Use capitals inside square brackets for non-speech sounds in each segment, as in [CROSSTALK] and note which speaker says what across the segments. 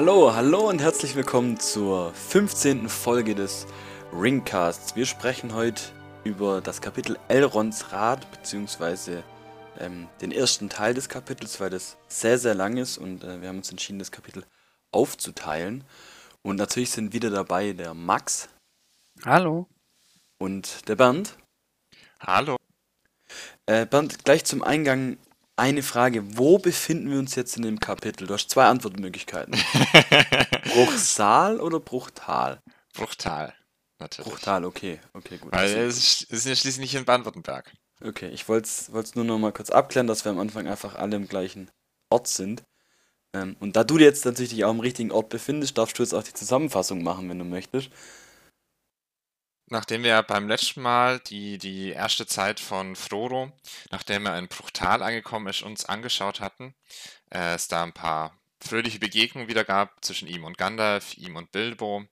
Speaker 1: Hallo, hallo und herzlich willkommen zur 15. Folge des Ringcasts. Wir sprechen heute über das Kapitel Elrons Rat, beziehungsweise ähm, den ersten Teil des Kapitels, weil das sehr, sehr lang ist und äh, wir haben uns entschieden, das Kapitel aufzuteilen. Und natürlich sind wieder dabei der Max.
Speaker 2: Hallo.
Speaker 1: Und der Bernd.
Speaker 3: Hallo.
Speaker 1: Äh, Bernd, gleich zum Eingang eine Frage. Wo befinden wir uns jetzt in dem Kapitel? Du hast zwei Antwortmöglichkeiten. [LAUGHS] Bruchsal oder Bruchtal?
Speaker 3: Bruchtal, natürlich.
Speaker 1: Bruchtal, okay. Okay, gut.
Speaker 3: Weil
Speaker 1: Also-
Speaker 3: es ist ja schließlich nicht in Baden-Württemberg.
Speaker 1: Okay, ich wollte es nur noch mal kurz abklären, dass wir am Anfang einfach alle im gleichen Ort sind. Ähm, und da du jetzt natürlich dich auch im richtigen Ort befindest, darfst du jetzt auch die Zusammenfassung machen, wenn du möchtest.
Speaker 3: Nachdem wir beim letzten Mal die, die erste Zeit von Frodo, nachdem er in Bruchtal angekommen ist, uns angeschaut hatten, äh, es da ein paar fröhliche Begegnungen wieder gab zwischen ihm und Gandalf, ihm und Bilbo.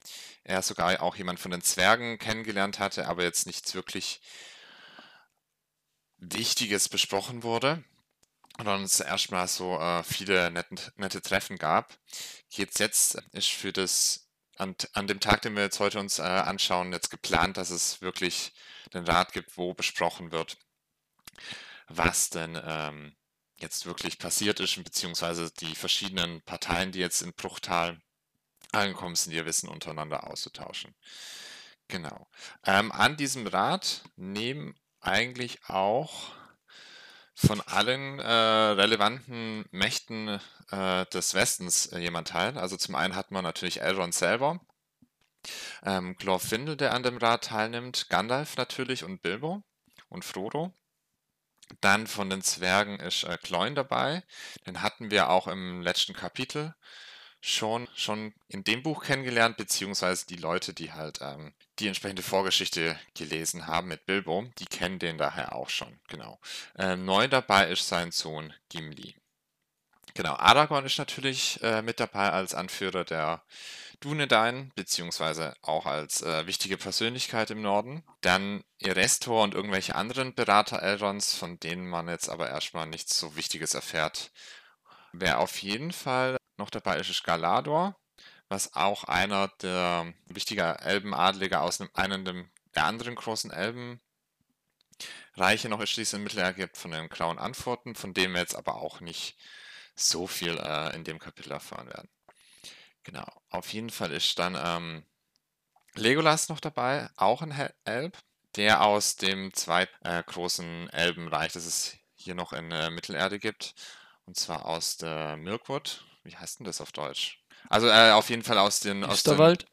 Speaker 3: Er sogar auch jemand von den Zwergen kennengelernt hatte, aber jetzt nichts wirklich Wichtiges besprochen wurde. Und uns erstmal so äh, viele nette, nette Treffen gab. Geht's jetzt, ist für das an, an dem Tag, den wir jetzt heute uns äh, anschauen, jetzt geplant, dass es wirklich den Rat gibt, wo besprochen wird, was denn ähm, jetzt wirklich passiert ist, beziehungsweise die verschiedenen Parteien, die jetzt in Bruchtal angekommen sind, ihr Wissen untereinander auszutauschen. Genau. Ähm, an diesem Rat nehmen eigentlich auch von allen äh, relevanten Mächten äh, des Westens äh, jemand teil. Also zum einen hat man natürlich Elrond selber, ähm, Glorfindel, der an dem Rat teilnimmt, Gandalf natürlich und Bilbo und Frodo. Dann von den Zwergen ist äh, Gloin dabei. Den hatten wir auch im letzten Kapitel schon, schon in dem Buch kennengelernt, beziehungsweise die Leute, die halt ähm, die entsprechende Vorgeschichte gelesen haben mit Bilbo, die kennen den daher auch schon, genau. Ähm, neu dabei ist sein Sohn Gimli. Genau, Aragorn ist natürlich äh, mit dabei als Anführer der Dunedain, beziehungsweise auch als äh, wichtige Persönlichkeit im Norden. Dann Erestor und irgendwelche anderen Berater Elrons, von denen man jetzt aber erstmal nichts so Wichtiges erfährt. Wer auf jeden Fall noch dabei ist, ist Galador, was auch einer der wichtiger Elbenadliger aus einem, der anderen großen Elbenreiche noch in Mittelerde gibt, von den Grauen Antworten, von dem wir jetzt aber auch nicht so viel äh, in dem Kapitel erfahren werden. Genau, auf jeden Fall ist dann ähm, Legolas noch dabei, auch ein Hel- Elb, der aus dem zweiten äh, großen Elbenreich, das es hier noch in äh, Mittelerde gibt, und zwar aus der Mirkwood. Wie heißt denn das auf Deutsch? Also äh, auf jeden Fall aus den... Aus den
Speaker 2: Österwald?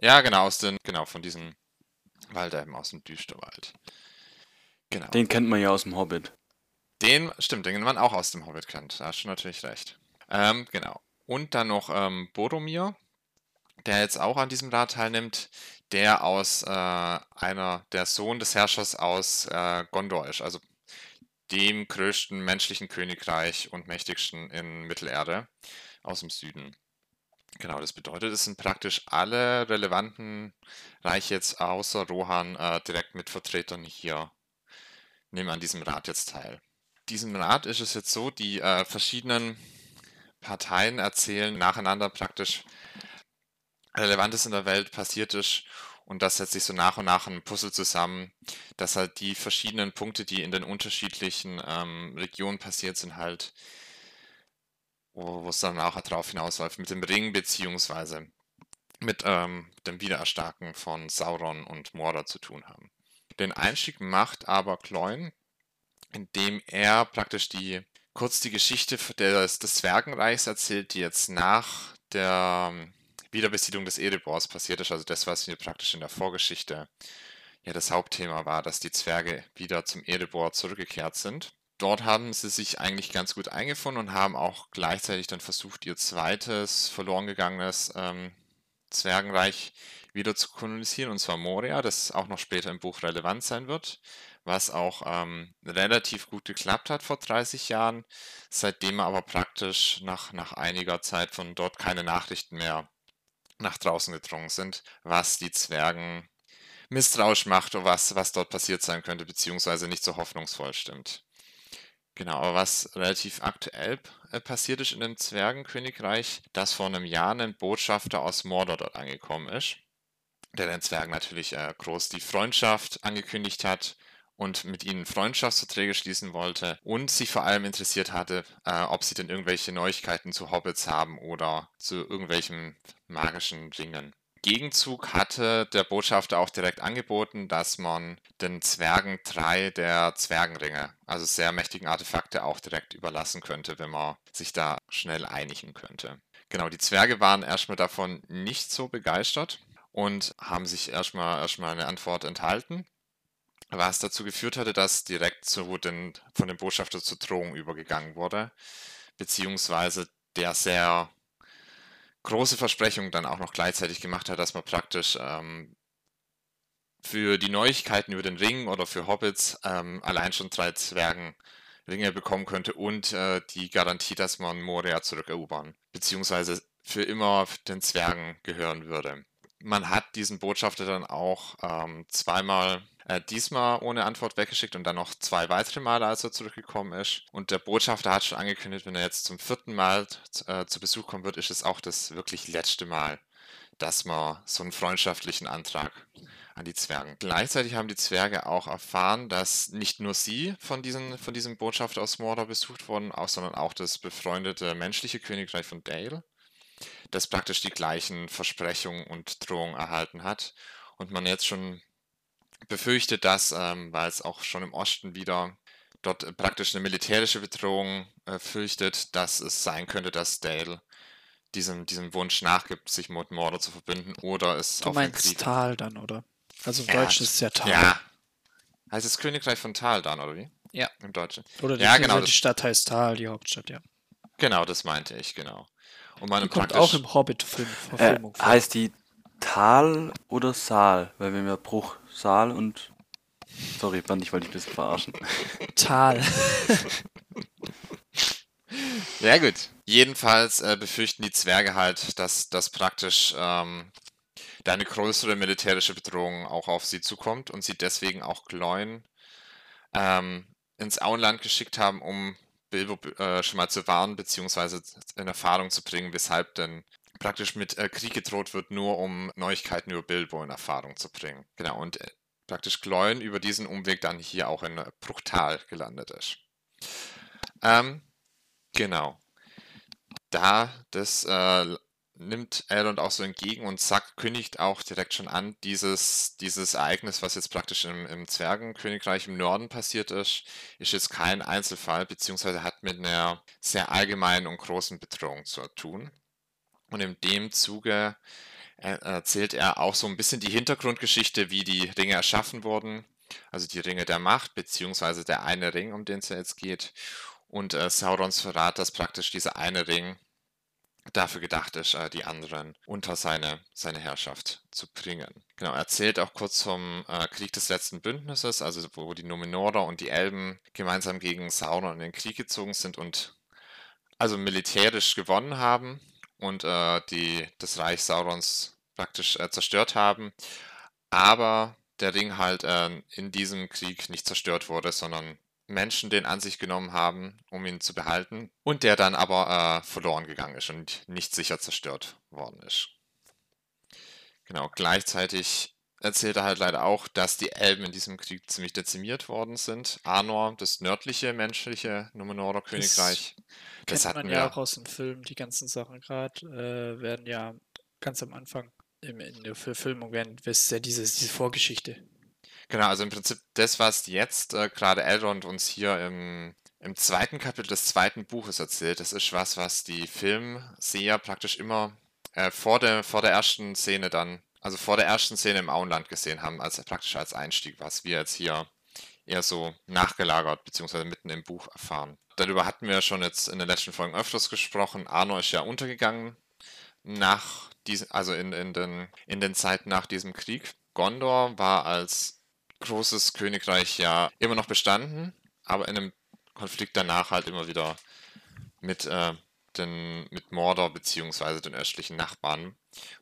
Speaker 3: ja, genau, aus den, genau, von diesen Waldelben aus dem Düsterwald. Genau.
Speaker 1: Den kennt man ja aus dem Hobbit.
Speaker 3: Den, stimmt, den man auch aus dem Hobbit kennt. Da hast du natürlich recht. Ähm, genau. Und dann noch ähm, Boromir, der jetzt auch an diesem Rat teilnimmt, der aus äh, einer, der Sohn des Herrschers aus äh, Gondor ist, also dem größten menschlichen Königreich und mächtigsten in Mittelerde aus dem Süden. Genau, das bedeutet, es sind praktisch alle relevanten Reiche jetzt außer Rohan äh, direkt mit Vertretern hier, nehmen an diesem Rat jetzt teil. Diesem Rat ist es jetzt so, die äh, verschiedenen Parteien erzählen nacheinander praktisch Relevantes in der Welt passiert ist und das setzt sich so nach und nach ein Puzzle zusammen, dass halt die verschiedenen Punkte, die in den unterschiedlichen ähm, Regionen passiert sind, halt, wo es dann auch darauf hinausläuft, mit dem Ring beziehungsweise mit ähm, dem Wiedererstarken von Sauron und Mordor zu tun haben. Den Einstieg macht aber Gloin, indem er praktisch die kurz die Geschichte des, des Zwergenreichs erzählt, die jetzt nach der ähm, Wiederbesiedlung des Erebors passiert ist, also das, was wir praktisch in der Vorgeschichte ja das Hauptthema war, dass die Zwerge wieder zum Erebor zurückgekehrt sind. Dort haben sie sich eigentlich ganz gut eingefunden und haben auch gleichzeitig dann versucht, ihr zweites verloren gegangenes ähm, Zwergenreich wieder zu kolonisieren, und zwar Moria, das auch noch später im Buch relevant sein wird, was auch ähm, relativ gut geklappt hat vor 30 Jahren, seitdem aber praktisch nach, nach einiger Zeit von dort keine Nachrichten mehr nach draußen gedrungen sind, was die Zwergen misstrauisch macht, was, was dort passiert sein könnte, beziehungsweise nicht so hoffnungsvoll stimmt. Genau, aber was relativ aktuell äh, passiert ist in dem Zwergenkönigreich, dass vor einem Jahr ein Botschafter aus Mordor dort angekommen ist, der den Zwergen natürlich äh, groß die Freundschaft angekündigt hat und mit ihnen Freundschaftsverträge schließen wollte und sich vor allem interessiert hatte, äh, ob sie denn irgendwelche Neuigkeiten zu Hobbits haben oder zu irgendwelchen magischen Dingen. Gegenzug hatte der Botschafter auch direkt angeboten, dass man den Zwergen drei der Zwergenringe, also sehr mächtigen Artefakte, auch direkt überlassen könnte, wenn man sich da schnell einigen könnte. Genau, die Zwerge waren erstmal davon nicht so begeistert und haben sich erstmal erstmal eine Antwort enthalten was dazu geführt hatte, dass direkt zu den, von dem Botschafter zur Drohung übergegangen wurde, beziehungsweise der sehr große Versprechungen dann auch noch gleichzeitig gemacht hat, dass man praktisch ähm, für die Neuigkeiten über den Ring oder für Hobbits ähm, allein schon drei Zwergen Ringe bekommen könnte und äh, die Garantie, dass man Moria zurückerobern, beziehungsweise für immer den Zwergen gehören würde. Man hat diesen Botschafter dann auch ähm, zweimal äh, diesmal ohne Antwort weggeschickt und dann noch zwei weitere Male, als er zurückgekommen ist. Und der Botschafter hat schon angekündigt, wenn er jetzt zum vierten Mal äh, zu Besuch kommen wird, ist es auch das wirklich letzte Mal, dass man so einen freundschaftlichen Antrag an die Zwerge. Gleichzeitig haben die Zwerge auch erfahren, dass nicht nur sie von, diesen, von diesem Botschafter aus Mordor besucht wurden, auch, sondern auch das befreundete menschliche Königreich von Dale, das praktisch die gleichen Versprechungen und Drohungen erhalten hat und man jetzt schon befürchtet das, ähm, weil es auch schon im Osten wieder dort äh, praktisch eine militärische Bedrohung äh, fürchtet, dass es sein könnte, dass Dale diesem, diesem Wunsch nachgibt, sich mit Mordor zu verbünden oder es
Speaker 2: du
Speaker 3: auf
Speaker 2: meinst
Speaker 3: den Krieg...
Speaker 2: Tal dann, oder? Also im
Speaker 3: Ja,
Speaker 2: Deutschen ist es ja Tal.
Speaker 3: Ja. Heißt es Königreich von Tal dann, oder wie?
Speaker 2: Ja.
Speaker 3: Im Deutschen.
Speaker 2: Oder die,
Speaker 3: Ja, genau,
Speaker 2: die Stadt heißt Tal, die Hauptstadt, ja.
Speaker 3: Genau, das meinte ich, genau. Und man
Speaker 2: Die kommt auch im Hobbit-Film
Speaker 1: Äh, heißt die Tal oder Saal? Weil wir haben ja Bruch, Saal und. Sorry, Band, ich wollte dich ein bisschen verarschen.
Speaker 2: Tal. [LAUGHS]
Speaker 3: Ja gut. Jedenfalls äh, befürchten die Zwerge halt, dass das praktisch ähm, da eine größere militärische Bedrohung auch auf sie zukommt und sie deswegen auch Gloin ähm, ins Auenland geschickt haben, um Bilbo äh, schon mal zu warnen, beziehungsweise in Erfahrung zu bringen, weshalb denn praktisch mit äh, Krieg gedroht wird, nur um Neuigkeiten über Bilbo in Erfahrung zu bringen. Genau, und äh, praktisch Gloin über diesen Umweg dann hier auch in äh, Bruchtal gelandet ist. Ähm, Genau. Da, das äh, nimmt Elrond auch so entgegen und sagt, kündigt auch direkt schon an, dieses, dieses Ereignis, was jetzt praktisch im, im Zwergenkönigreich im Norden passiert ist, ist jetzt kein Einzelfall, beziehungsweise hat mit einer sehr allgemeinen und großen Bedrohung zu tun. Und in dem Zuge äh, erzählt er auch so ein bisschen die Hintergrundgeschichte, wie die Ringe erschaffen wurden, also die Ringe der Macht, beziehungsweise der eine Ring, um den es jetzt geht und äh, Saurons Verrat, dass praktisch dieser eine Ring dafür gedacht ist, äh, die anderen unter seine, seine Herrschaft zu bringen. Genau, er erzählt auch kurz vom äh, Krieg des letzten Bündnisses, also wo die Numenorer und die Elben gemeinsam gegen Sauron in den Krieg gezogen sind und also militärisch gewonnen haben und äh, die, das Reich Saurons praktisch äh, zerstört haben, aber der Ring halt äh, in diesem Krieg nicht zerstört wurde, sondern Menschen den an sich genommen haben, um ihn zu behalten, und der dann aber äh, verloren gegangen ist und nicht sicher zerstört worden ist. Genau, gleichzeitig erzählt er halt leider auch, dass die Elben in diesem Krieg ziemlich dezimiert worden sind. Arnor, das nördliche menschliche Numenorer Königreich, das
Speaker 2: Kennt
Speaker 3: hatten
Speaker 2: man ja
Speaker 3: wir.
Speaker 2: auch aus dem Film, die ganzen Sachen gerade äh, werden ja ganz am Anfang im, in der Verfilmung werden, das ist ja dieses, diese Vorgeschichte.
Speaker 3: Genau, also im Prinzip das, was jetzt äh, gerade Elrond uns hier im, im zweiten Kapitel des zweiten Buches erzählt, das ist was, was die Filmseher praktisch immer äh, vor, der, vor der ersten Szene dann, also vor der ersten Szene im Auenland gesehen haben, als praktisch als Einstieg, was wir jetzt hier eher so nachgelagert beziehungsweise mitten im Buch erfahren. Darüber hatten wir schon jetzt in den letzten Folgen öfters gesprochen. Arnor ist ja untergegangen nach diesen, also in, in, den, in den Zeiten nach diesem Krieg. Gondor war als großes Königreich ja immer noch bestanden, aber in einem Konflikt danach halt immer wieder mit, äh, den, mit Mordor beziehungsweise den östlichen Nachbarn,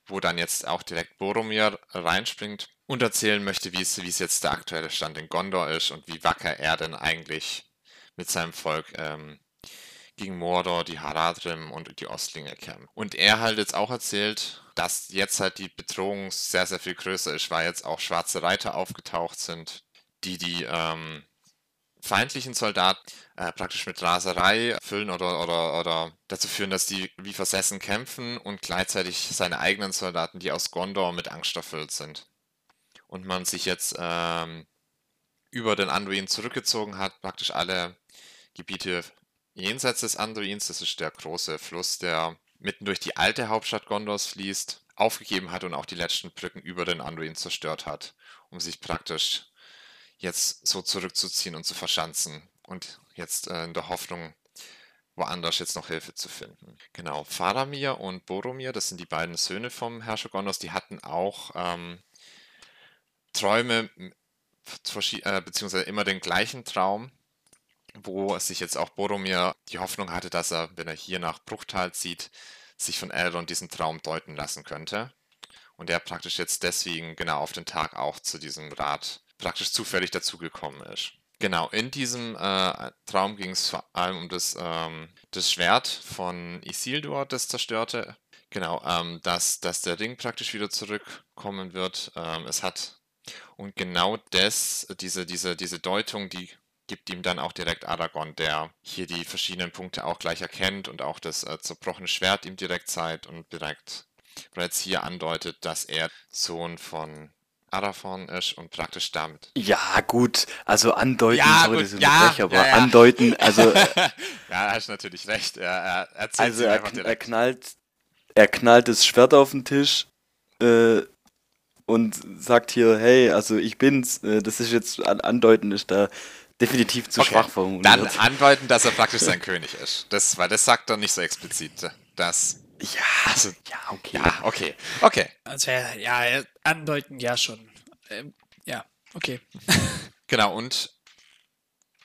Speaker 3: wo dann jetzt auch direkt Boromir reinspringt und erzählen möchte, wie es, wie es jetzt der aktuelle Stand in Gondor ist und wie wacker er denn eigentlich mit seinem Volk ähm, gegen Mordor, die Haradrim und die Ostlinge kämpfen. Und er halt jetzt auch erzählt, dass jetzt halt die Bedrohung sehr, sehr viel größer ist, weil jetzt auch schwarze Reiter aufgetaucht sind, die die ähm, feindlichen Soldaten äh, praktisch mit Raserei füllen oder, oder, oder dazu führen, dass die wie versessen kämpfen und gleichzeitig seine eigenen Soldaten, die aus Gondor mit Angst erfüllt sind. Und man sich jetzt ähm, über den Anduin zurückgezogen hat, praktisch alle Gebiete jenseits des Anduins, das ist der große Fluss, der mitten durch die alte Hauptstadt Gondors fließt, aufgegeben hat und auch die letzten Brücken über den Anduin zerstört hat, um sich praktisch jetzt so zurückzuziehen und zu verschanzen und jetzt äh, in der Hoffnung, woanders jetzt noch Hilfe zu finden. Genau, Faramir und Boromir, das sind die beiden Söhne vom Herrscher Gondors, die hatten auch ähm, Träume, äh, beziehungsweise immer den gleichen Traum, wo sich jetzt auch Boromir die Hoffnung hatte, dass er, wenn er hier nach Bruchtal zieht, sich von Elrond diesen Traum deuten lassen könnte. Und er praktisch jetzt deswegen genau auf den Tag auch zu diesem Rat praktisch zufällig dazugekommen ist. Genau, in diesem äh, Traum ging es vor allem um das, ähm, das Schwert von Isildur, das zerstörte. Genau, ähm, dass, dass der Ring praktisch wieder zurückkommen wird. Ähm, es hat, und genau das, diese, diese, diese Deutung, die gibt ihm dann auch direkt Aragorn, der hier die verschiedenen Punkte auch gleich erkennt und auch das äh, zerbrochene Schwert ihm direkt zeigt und direkt bereits hier andeutet, dass er Sohn von Arathorn ist und praktisch damit.
Speaker 1: Ja, gut, also andeuten, ja, sorry, gut, ja, aber ja, ja. andeuten, also. [LAUGHS]
Speaker 3: ja, hast natürlich recht. Er, er erzählt
Speaker 1: also er, er, knallt, er knallt das Schwert auf den Tisch äh, und sagt hier, hey, also ich bin's, äh, das ist jetzt andeuten, ist da definitiv zu okay. schwach
Speaker 3: formuliert. Dann andeuten, dass er praktisch sein König ist. Das, weil das sagt er nicht so explizit. Das
Speaker 1: ja, also, ja, okay.
Speaker 3: Ja, okay. Okay.
Speaker 2: Also, ja, andeuten, ja schon. Ähm, ja, okay. [LAUGHS]
Speaker 3: genau, und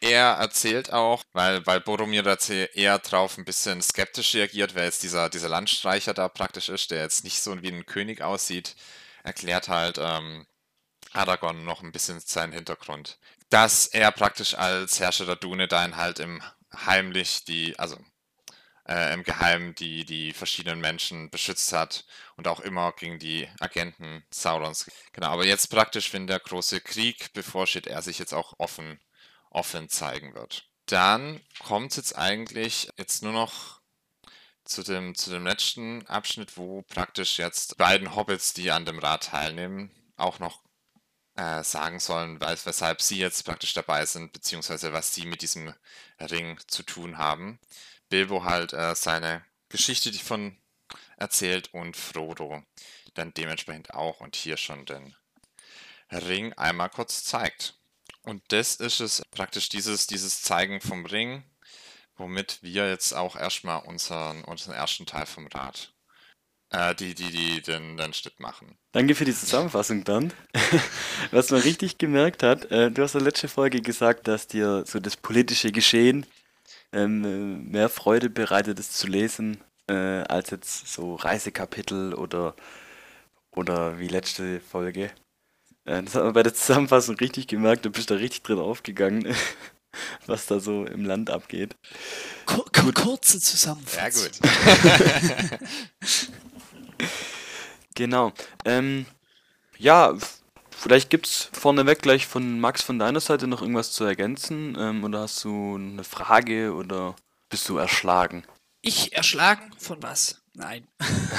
Speaker 3: er erzählt auch, weil, weil Boromir da eher drauf ein bisschen skeptisch reagiert, wer jetzt dieser, dieser Landstreicher da praktisch ist, der jetzt nicht so wie ein König aussieht, erklärt halt ähm, Aragorn noch ein bisschen seinen Hintergrund. Dass er praktisch als Herrscher der Dunedain halt im heimlich die, also äh, im Geheimen die, die verschiedenen Menschen beschützt hat und auch immer gegen die Agenten Saurons. Genau, aber jetzt praktisch, wenn der große Krieg bevorsteht, er sich jetzt auch offen, offen zeigen wird. Dann kommt es jetzt eigentlich jetzt nur noch zu dem, zu dem letzten Abschnitt, wo praktisch jetzt beiden Hobbits, die an dem Rat teilnehmen, auch noch äh, sagen sollen, weshalb sie jetzt praktisch dabei sind, beziehungsweise was sie mit diesem Ring zu tun haben. Bilbo halt äh, seine Geschichte von erzählt und Frodo dann dementsprechend auch und hier schon den Ring einmal kurz zeigt. Und das ist es praktisch dieses, dieses Zeigen vom Ring, womit wir jetzt auch erstmal unseren, unseren ersten Teil vom Rad, äh, die, die, die den, den Schnitt machen.
Speaker 1: Danke für die Zusammenfassung dann. [LAUGHS] Was man richtig gemerkt hat, äh, du hast in der letzten Folge gesagt, dass dir so das politische Geschehen ähm, mehr Freude bereitet, es zu lesen, äh, als jetzt so Reisekapitel oder, oder wie letzte Folge. Äh, das hat man bei der Zusammenfassung richtig gemerkt, du bist da richtig drin aufgegangen, [LAUGHS] was da so im Land abgeht.
Speaker 2: Kur kurze Zusammenfassung.
Speaker 3: Ja, gut. [LAUGHS]
Speaker 1: genau. Ähm, ja, Vielleicht gibt es vorneweg gleich von Max von deiner Seite noch irgendwas zu ergänzen. Ähm, oder hast du eine Frage oder bist du erschlagen?
Speaker 2: Ich erschlagen von was? Nein.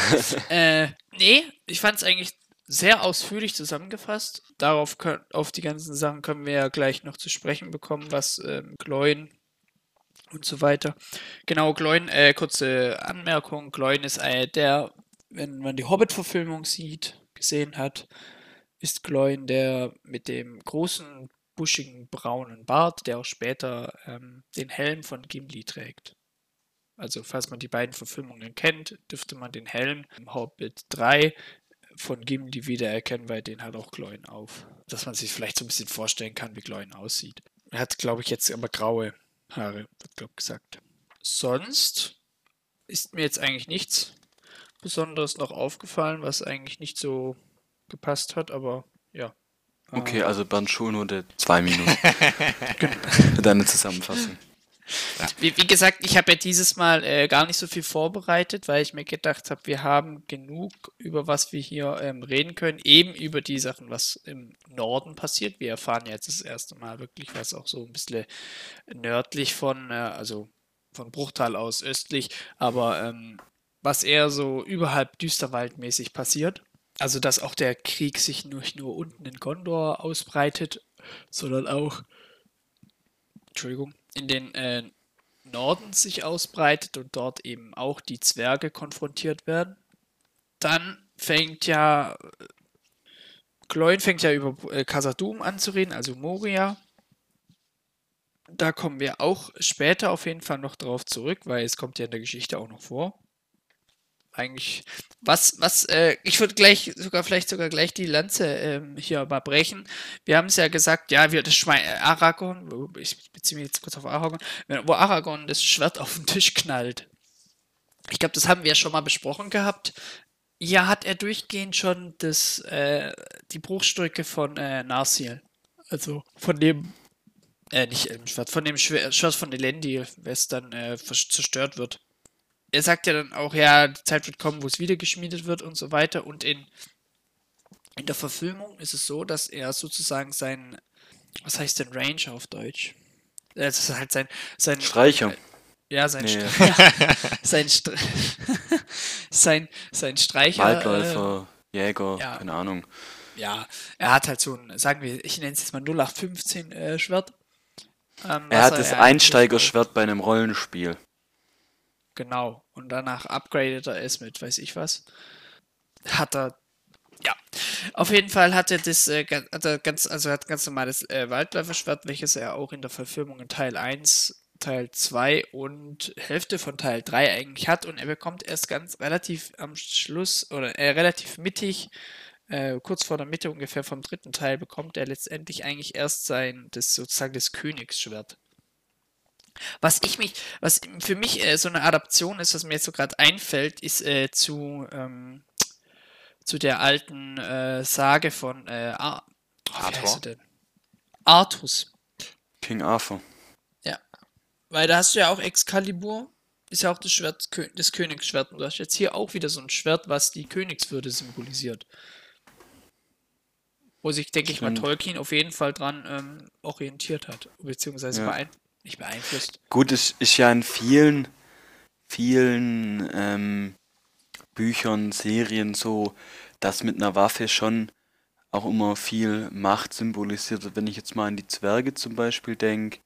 Speaker 2: [LAUGHS] äh, nee, ich fand es eigentlich sehr ausführlich zusammengefasst. Darauf können, auf die ganzen Sachen können wir ja gleich noch zu sprechen bekommen, was ähm, Gloin und so weiter. Genau, Gloin, äh, kurze Anmerkung. Gloin ist äh, der, wenn man die Hobbit-Verfilmung sieht, gesehen hat, ist Gloin der mit dem großen, buschigen, braunen Bart, der auch später ähm, den Helm von Gimli trägt. Also, falls man die beiden Verfilmungen kennt, dürfte man den Helm im Hobbit 3 von Gimli wiedererkennen, weil den hat auch Gloin auf. Dass man sich vielleicht so ein bisschen vorstellen kann, wie Gloin aussieht. Er hat, glaube ich, jetzt aber graue Haare, wird, glaube ich, gesagt. Sonst ist mir jetzt eigentlich nichts Besonderes noch aufgefallen, was eigentlich nicht so gepasst hat, aber ja.
Speaker 1: Okay, also Bernd Schulnote zwei Minuten. Für [LAUGHS] deine Zusammenfassung.
Speaker 2: Ja. Wie, wie, gesagt, ich habe ja dieses Mal äh, gar nicht so viel vorbereitet, weil ich mir gedacht habe, wir haben genug, über was wir hier ähm, reden können, eben über die Sachen, was im Norden passiert. Wir erfahren jetzt das erste Mal wirklich was auch so ein bisschen nördlich von, äh, also von Bruchtal aus östlich, aber ähm, was eher so überhalb düsterwaldmäßig passiert. Also, dass auch der Krieg sich nicht nur unten in Gondor ausbreitet, sondern auch, Entschuldigung, in den äh, Norden sich ausbreitet und dort eben auch die Zwerge konfrontiert werden. Dann fängt ja, Gloin fängt ja über äh, Casadum an zu reden, also Moria. Da kommen wir auch später auf jeden Fall noch drauf zurück, weil es kommt ja in der Geschichte auch noch vor eigentlich. Was, was, äh, ich würde gleich, sogar vielleicht sogar gleich die Lanze ähm, hier brechen. Wir haben es ja gesagt, ja, wir das Schwein, äh, Aragorn, ich beziehe mich jetzt kurz auf Aragorn, wo Aragorn das Schwert auf den Tisch knallt. Ich glaube, das haben wir ja schon mal besprochen gehabt. Ja, hat er durchgehend schon das, äh, die Bruchstücke von äh, Narsil. Also von dem, äh, nicht im Schwert, von dem Schwert von Elendi, was dann äh, zerstört wird er sagt ja dann auch, ja, die Zeit wird kommen, wo es wieder geschmiedet wird und so weiter. Und in, in der Verfilmung ist es so, dass er sozusagen sein, was heißt denn Range auf Deutsch? Ist halt sein, sein
Speaker 1: Streicher.
Speaker 2: Ja, sein, nee. ja, [LAUGHS] [LAUGHS] sein, Stre [LAUGHS] sein, sein Streicher.
Speaker 1: Waldläufer, äh, Jäger, ja, keine Ahnung.
Speaker 2: Ja, er hat halt so ein, sagen wir, ich nenne es jetzt mal 0815 äh, Schwert.
Speaker 1: Ähm, er hat das Einsteigerschwert bei einem Rollenspiel.
Speaker 2: Genau. Und danach upgradet er es mit, weiß ich was. Hat er. Ja. Auf jeden Fall hat er das äh, hat er ganz, also hat ganz normales äh, Waldläuferschwert, welches er auch in der Verfilmung in Teil 1, Teil 2 und Hälfte von Teil 3 eigentlich hat. Und er bekommt erst ganz relativ am Schluss oder äh, relativ mittig, äh, kurz vor der Mitte ungefähr vom dritten Teil, bekommt er letztendlich eigentlich erst sein, das sozusagen das Königsschwert. Was ich mich, was für mich äh, so eine Adaption ist, was mir jetzt so gerade einfällt, ist äh, zu, ähm, zu der alten äh, Sage von äh, Ar oh, Arthur. Denn? Artus.
Speaker 1: King Arthur.
Speaker 2: Ja. Weil da hast du ja auch Excalibur, ist ja auch das Schwert des Königsschwert. Und du hast jetzt hier auch wieder so ein Schwert, was die Königswürde symbolisiert. Wo sich, denke ich mal, Tolkien auf jeden Fall dran ähm, orientiert hat, beziehungsweise ja. beeinflusst nicht beeinflusst.
Speaker 1: Gut, es ist ja in vielen, vielen ähm, Büchern, Serien so, dass mit einer Waffe schon auch immer viel Macht symbolisiert wird. Wenn ich jetzt mal an die Zwerge zum Beispiel denke,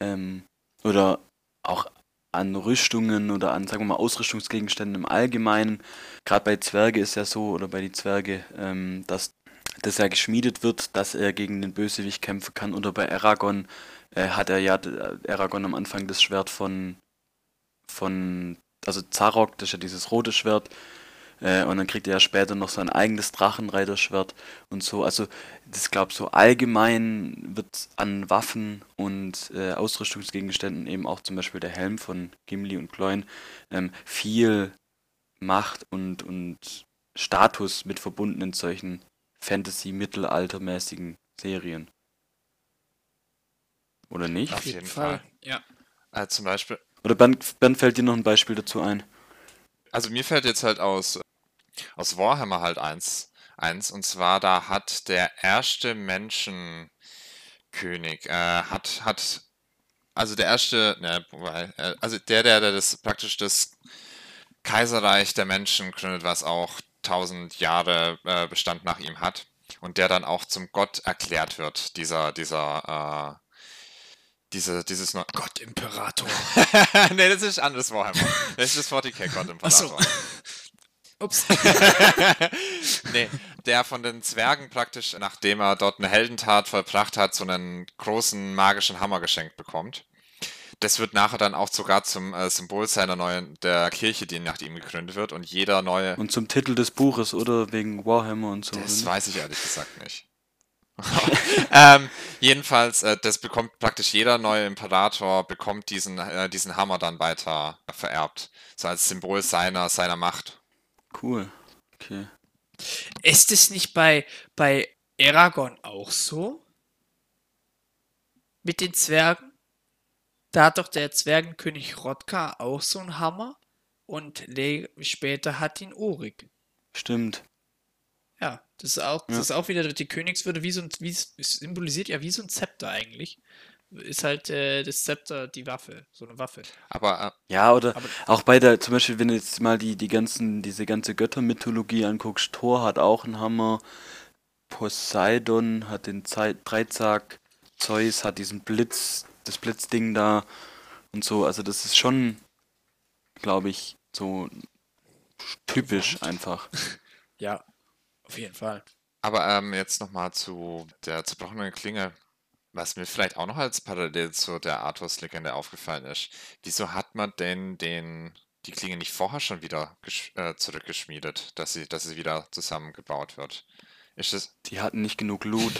Speaker 1: ähm, oder auch an Rüstungen oder an, sagen wir mal, Ausrüstungsgegenständen im Allgemeinen. Gerade bei Zwerge ist ja so, oder bei die Zwerge, ähm, dass das ja geschmiedet wird, dass er gegen den Bösewicht kämpfen kann. Oder bei Aragorn äh, hat er ja äh, Aragorn am Anfang das Schwert von, von also Zarok, das ist ja dieses rote Schwert. Äh, und dann kriegt er ja später noch sein eigenes Drachenreiterschwert und so. Also, das glaube so allgemein wird an Waffen und äh, Ausrüstungsgegenständen, eben auch zum Beispiel der Helm von Gimli und Gloin, ähm, viel Macht und, und Status mit verbunden in solchen Fantasy-Mittelaltermäßigen Serien. Oder nicht?
Speaker 3: Auf jeden Fall. Fall.
Speaker 2: Ja.
Speaker 3: Äh, zum Beispiel.
Speaker 1: Oder Ben, ben fällt dir noch ein Beispiel dazu ein?
Speaker 3: Also mir fällt jetzt halt aus, aus Warhammer halt eins, eins und zwar da hat der erste Menschenkönig, äh, hat, hat, also der erste, ne, äh, also der, der, der das praktisch das Kaiserreich der Menschen gründet, was auch tausend Jahre äh, Bestand nach ihm hat und der dann auch zum Gott erklärt wird, dieser, dieser, äh, diese, dieses neue.
Speaker 2: Gott Imperator. [LAUGHS]
Speaker 3: nee, das ist anderes Warhammer. Das ist das 40k Gott Imperator.
Speaker 2: So. Ups. [LAUGHS]
Speaker 3: nee, der von den Zwergen praktisch, nachdem er dort eine Heldentat vollbracht hat, so einen großen magischen Hammer geschenkt bekommt. Das wird nachher dann auch sogar zum äh, Symbol seiner neuen, der Kirche, die nach ihm gegründet wird und jeder neue.
Speaker 1: Und zum Titel des Buches, oder? Wegen Warhammer und so.
Speaker 3: Das weiß ich ehrlich gesagt nicht. [LAUGHS] ähm, jedenfalls, äh, das bekommt praktisch jeder neue Imperator, bekommt diesen, äh, diesen Hammer dann weiter vererbt. So als Symbol seiner, seiner Macht.
Speaker 1: Cool. Okay.
Speaker 2: Ist es nicht bei, bei Aragorn auch so? Mit den Zwergen? Da hat doch der Zwergenkönig Rodka auch so einen Hammer und Le später hat ihn Orik.
Speaker 1: Stimmt.
Speaker 2: Ja, das ist auch, das
Speaker 1: Ja.
Speaker 2: ist auch wieder die Königswürde, wie so ein, wie es symbolisiert ja wie so ein Zepter eigentlich. Ist halt äh, das Zepter die Waffe, so eine Waffe.
Speaker 3: Aber äh,
Speaker 1: Ja, oder
Speaker 2: Aber-
Speaker 1: auch bei der, zum Beispiel, wenn du jetzt mal die, die ganzen, diese ganze Göttermythologie anguckst, Thor hat auch einen Hammer, Poseidon hat den Dreizack, Zeus hat diesen Blitz, das Blitzding da und so, also das ist schon, glaube ich, so typisch einfach. [LAUGHS]
Speaker 2: Ja, auf jeden Fall.
Speaker 3: Aber ähm, jetzt nochmal zu der zerbrochenen Klinge. Was mir vielleicht auch noch als Parallel zu der Arthurs-Legende aufgefallen ist. Wieso hat man denn den, die Klinge nicht vorher schon wieder äh, zurückgeschmiedet, dass sie, dass sie wieder zusammengebaut wird? Ist es.
Speaker 1: Die hatten nicht genug Loot,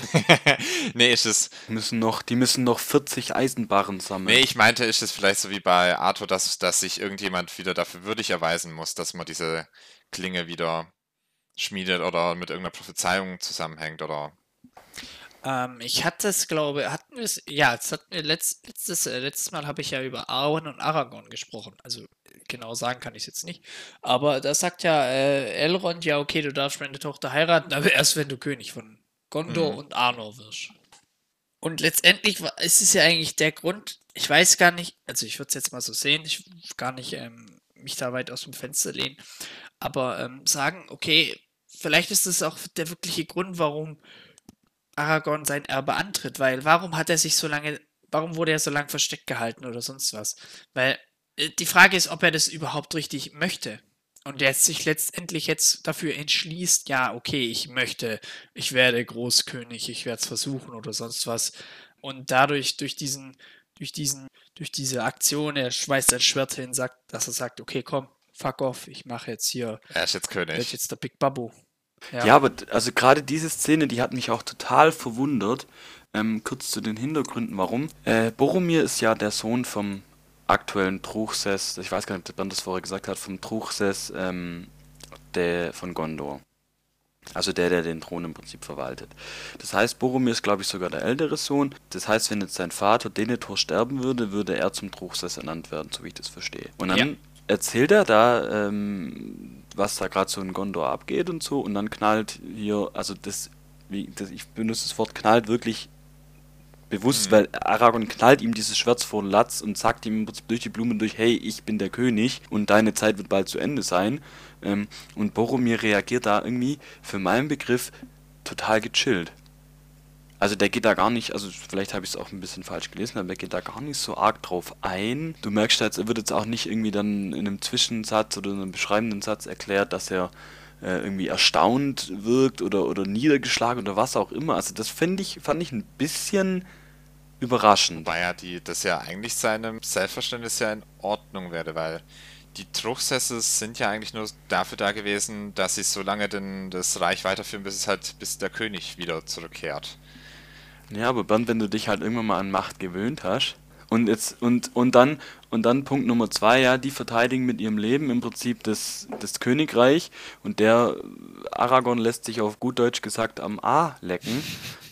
Speaker 1: [LAUGHS]
Speaker 3: nee, ist es.
Speaker 1: müssen noch, die müssen noch 40 Eisenbarren sammeln.
Speaker 3: Nee, ich meinte, ist es vielleicht so wie bei Arthur, dass, dass sich irgendjemand wieder dafür würdig erweisen muss, dass man diese Klinge wieder schmiedet oder mit irgendeiner Prophezeiung zusammenhängt oder.
Speaker 2: Ähm, ich hatte es, glaube, hatten wir es, ja, es hatten wir letzt, letztes, äh, letztes Mal habe ich ja über Arwen und Aragorn gesprochen. Also genau sagen kann ich es jetzt nicht. Aber da sagt ja äh, Elrond, ja, okay, du darfst meine Tochter heiraten, aber erst wenn du König von Gondor
Speaker 3: Mhm.
Speaker 2: und Arnor wirst. Und letztendlich ist es ja eigentlich der Grund, ich weiß gar nicht, also ich würde es jetzt mal so sehen, ich gar nicht ähm, mich da weit aus dem Fenster lehnen, aber ähm, sagen, okay, vielleicht ist das auch der wirkliche Grund, warum Aragorn sein Erbe antritt, weil warum hat er sich so lange, warum wurde er so lange versteckt gehalten oder sonst was? Weil äh, die Frage ist, ob er das überhaupt richtig möchte. Und er sich letztendlich jetzt dafür entschließt, ja, okay, ich möchte, ich werde Großkönig, ich werde es versuchen oder sonst was. Und dadurch, durch diesen, durch diesen, durch diese Aktion, er schmeißt sein Schwert hin, sagt, dass er sagt, okay, komm, fuck off, ich mache jetzt hier,
Speaker 3: Er ist jetzt König.
Speaker 2: jetzt der Big Babu.
Speaker 1: Ja, aber d- also gerade diese Szene, die hat mich auch total verwundert. Ähm, kurz zu den Hintergründen, warum. Äh, Boromir ist ja der Sohn vom aktuellen Truchsess, ich weiß gar nicht, ob der Bernd das vorher gesagt hat, vom Truchsess ähm, der, von Gondor. Also der, der den Thron im Prinzip verwaltet. Das heißt, Boromir ist, glaube ich, sogar der ältere Sohn. Das heißt, wenn jetzt sein Vater Denethor sterben würde, würde er zum Truchsess ernannt werden, so wie ich das verstehe. Und dann
Speaker 2: Ja.
Speaker 1: erzählt er da, ähm, was da gerade so in Gondor abgeht und so, und dann knallt hier, also das, wie, das ich benutze das Wort knallt wirklich bewusst,
Speaker 3: Mhm.
Speaker 1: weil Aragorn knallt ihm dieses Schwert vor den Latz und sagt ihm durch die Blumen durch, hey, ich bin der König und deine Zeit wird bald zu Ende sein. Ähm, und Boromir reagiert da irgendwie, für meinen Begriff, total gechillt. Also der geht da gar nicht, also vielleicht habe ich es auch ein bisschen falsch gelesen, aber der geht da gar nicht so arg drauf ein. Du merkst jetzt, er wird jetzt auch nicht irgendwie dann in einem Zwischensatz oder in einem beschreibenden Satz erklärt, dass er äh, irgendwie erstaunt wirkt oder, oder niedergeschlagen oder was auch immer. Also das finde ich, fand ich ein bisschen überraschend.
Speaker 3: Wobei ja die, das ja eigentlich seinem Selbstverständnis ja in Ordnung wäre, weil die Truchsesse sind ja eigentlich nur dafür da gewesen, dass sie so lange denn das Reich weiterführen, bis es halt, bis der König wieder zurückkehrt.
Speaker 1: Ja, aber dann, wenn du dich halt irgendwann mal an Macht gewöhnt hast und jetzt und und dann und dann Punkt Nummer zwei, ja, die verteidigen mit ihrem Leben im Prinzip das, das Königreich und der Aragorn lässt sich auf gut Deutsch gesagt am A lecken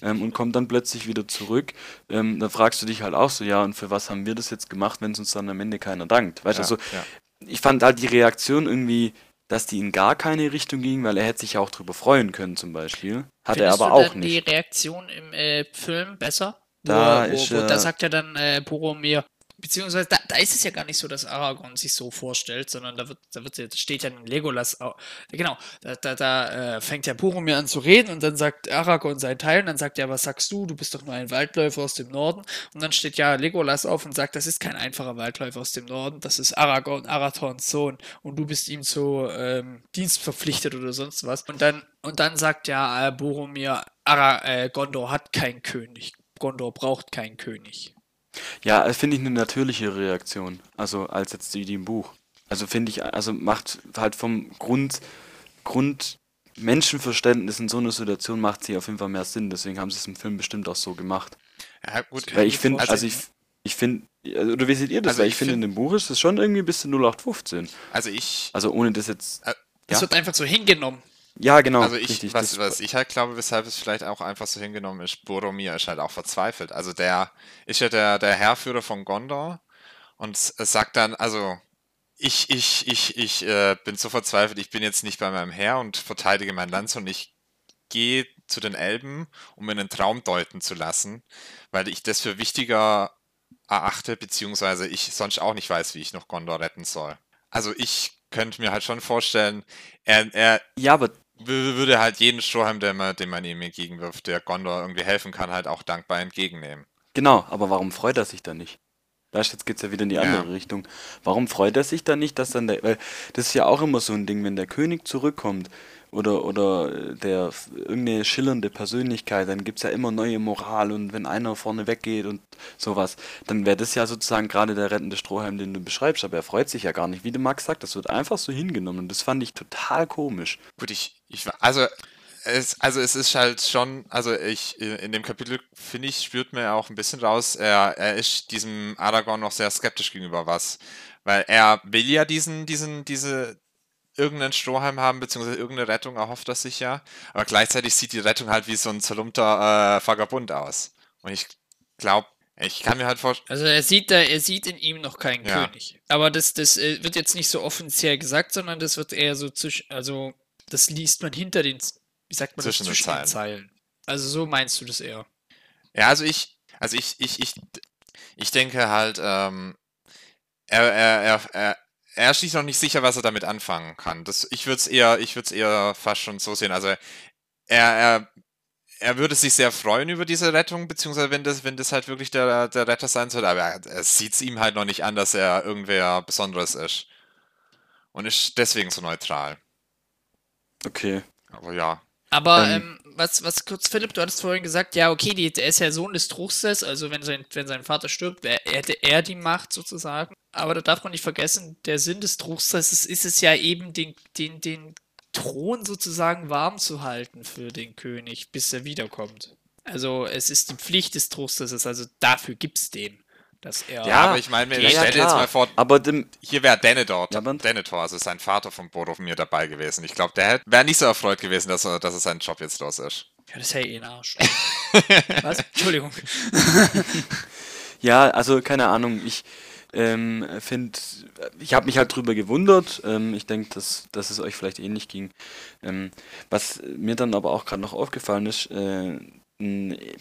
Speaker 1: ähm, und kommt dann plötzlich wieder zurück. Ähm, dann fragst du dich halt auch so, ja, und für was haben wir das jetzt gemacht, wenn es uns dann am Ende keiner dankt? Weißt du,
Speaker 3: Ja,
Speaker 1: also
Speaker 3: ja.
Speaker 1: ich fand halt die Reaktion irgendwie, dass die in gar keine Richtung ging, weil er hätte sich ja auch drüber freuen können zum Beispiel. Hat er
Speaker 2: Findest
Speaker 1: aber
Speaker 2: du
Speaker 1: auch nicht.
Speaker 2: die Reaktion im äh, Film besser?
Speaker 1: Da
Speaker 2: wo,
Speaker 1: ist,
Speaker 2: wo, wo, da
Speaker 1: äh,
Speaker 2: sagt ja dann äh, Boromir, beziehungsweise da, da ist es ja gar nicht so, dass Aragorn sich so vorstellt, sondern da wird, da wird da steht ja ein Legolas, au- genau, da, da, da äh, fängt ja Boromir an zu reden und dann sagt Aragorn sein Teil und dann sagt er, was sagst du? Du bist doch nur ein Waldläufer aus dem Norden und dann steht ja Legolas auf und sagt, das ist kein einfacher Waldläufer aus dem Norden, das ist Aragorn, Arathorns Sohn und du bist ihm zu ähm, Dienst verpflichtet oder sonst was und dann und dann sagt ja äh, Boromir, Ara, äh, Gondor hat keinen König. Gondor braucht keinen König.
Speaker 1: Ja, das finde ich eine natürliche Reaktion. Also als jetzt die, die im Buch. Also finde ich, also macht halt vom Grund, Grund Menschenverständnis in so einer Situation macht sie auf jeden Fall mehr Sinn. Deswegen haben sie es im Film bestimmt auch so gemacht.
Speaker 3: Ja, gut.
Speaker 1: Weil ich finde, also
Speaker 2: vorstellen.
Speaker 1: ich, ich finde, oder wie seht ihr das?
Speaker 3: Also
Speaker 1: Weil
Speaker 3: ich
Speaker 1: ich finde, in
Speaker 3: find-
Speaker 1: dem Buch ist es schon irgendwie ein bisschen 0815.
Speaker 3: Also ich,
Speaker 1: Also ohne das jetzt.
Speaker 2: Es
Speaker 1: Ja.
Speaker 2: wird einfach so hingenommen.
Speaker 1: Ja, genau.
Speaker 3: also ich,
Speaker 1: richtig.
Speaker 3: was, was ich halt glaube, weshalb es vielleicht auch einfach so hingenommen ist, Boromir ist halt auch verzweifelt. Also der ist ja der, der Herrführer von Gondor und sagt dann, also ich, ich, ich, ich äh, bin so verzweifelt, ich bin jetzt nicht bei meinem Herr und verteidige mein Land, sondern ich gehe zu den Elben, um mir einen Traum deuten zu lassen, weil ich das für wichtiger erachte, beziehungsweise ich sonst auch nicht weiß, wie ich noch Gondor retten soll. Also ich könnte mir halt schon vorstellen, er, er
Speaker 1: Ja, aber
Speaker 3: würde halt jeden Strohhalm, den man, den man ihm entgegenwirft, der Gondor irgendwie helfen kann, halt auch dankbar entgegennehmen.
Speaker 1: genau, aber warum freut er sich dann nicht? Weißt, du, jetzt geht's ja wieder in die
Speaker 3: Ja.
Speaker 1: andere Richtung. Warum freut er sich dann nicht, dass dann der, weil das ist ja auch immer so ein Ding, wenn der König zurückkommt oder, oder der irgendeine schillernde Persönlichkeit, dann gibt's ja immer neue Moral und wenn einer vorne weggeht und sowas, dann wäre das ja sozusagen gerade der rettende Strohhalm, den du beschreibst, aber er freut sich ja gar nicht. Wie der Max sagt, das wird einfach so hingenommen und das fand ich total komisch.
Speaker 3: Gut, ich, ich, also es, also es ist halt schon, also ich, in dem Kapitel, finde ich, spürt man ja auch ein bisschen raus, er, er ist diesem Aragorn noch sehr skeptisch gegenüber was, weil er will ja diesen, diesen, diese, irgendeinen Strohhalm haben, beziehungsweise irgendeine Rettung erhofft er sich ja, aber gleichzeitig sieht die Rettung halt wie so ein zerlumpter äh, Vagabund aus. Und ich glaube, ich kann mir halt vorstellen,
Speaker 2: Also er sieht da, er sieht in ihm noch keinen
Speaker 3: Ja.
Speaker 2: König. Aber das, das äh, wird jetzt nicht so offiziell gesagt, sondern das wird eher so zwischen, also das liest man hinter den, wie sagt man
Speaker 3: Zwischen den
Speaker 2: das, zwischen den
Speaker 3: Zeilen.
Speaker 2: Zeilen. Also so meinst du das eher.
Speaker 3: Ja, also ich, also ich, ich, ich, ich denke halt, ähm, er, er, er, er, er ist sich noch nicht sicher, was er damit anfangen kann. Das, ich würde es eher, ich würde es eher fast schon so sehen. Also er, er, er würde sich sehr freuen über diese Rettung, beziehungsweise wenn das, wenn das halt wirklich der, der Retter sein soll, aber er, er sieht es ihm halt noch nicht an, dass er irgendwer Besonderes ist. Und ist deswegen so neutral.
Speaker 1: Okay.
Speaker 3: Aber ja.
Speaker 2: Aber
Speaker 1: Ähm.
Speaker 2: ähm, was, was kurz, Philipp, du hattest vorhin gesagt, ja, okay, die, er ist ja Sohn des Truchsess, also wenn sein, wenn sein Vater stirbt, wär, hätte er die Macht sozusagen. Aber da darf man nicht vergessen, der Sinn des Truchsesses ist es ja eben, den, den, den Thron sozusagen warm zu halten für den König, bis er wiederkommt. Also es ist die Pflicht des Truchsesses, also dafür gibt's den, dass er...
Speaker 3: Ja, aber ich meine,
Speaker 1: ja,
Speaker 3: ich
Speaker 1: ja,
Speaker 3: stell dir jetzt mal vor,
Speaker 1: Aber dem,
Speaker 3: Hier wäre Denethor,
Speaker 1: Ja,
Speaker 3: Denethor, also sein Vater von Boromir dabei gewesen. Ich glaube, der wäre nicht so erfreut gewesen, dass er, dass er seinen Job jetzt los ist.
Speaker 2: Ja, das ist ja eh ein Arsch. [LAUGHS] Was? Entschuldigung. [LAUGHS]
Speaker 1: Ja, also keine Ahnung, ich ähm, finde, ich habe mich halt drüber gewundert. Ähm, ich denke, dass, dass es euch vielleicht ähnlich ging. Ähm, was mir dann aber auch gerade noch aufgefallen ist, äh,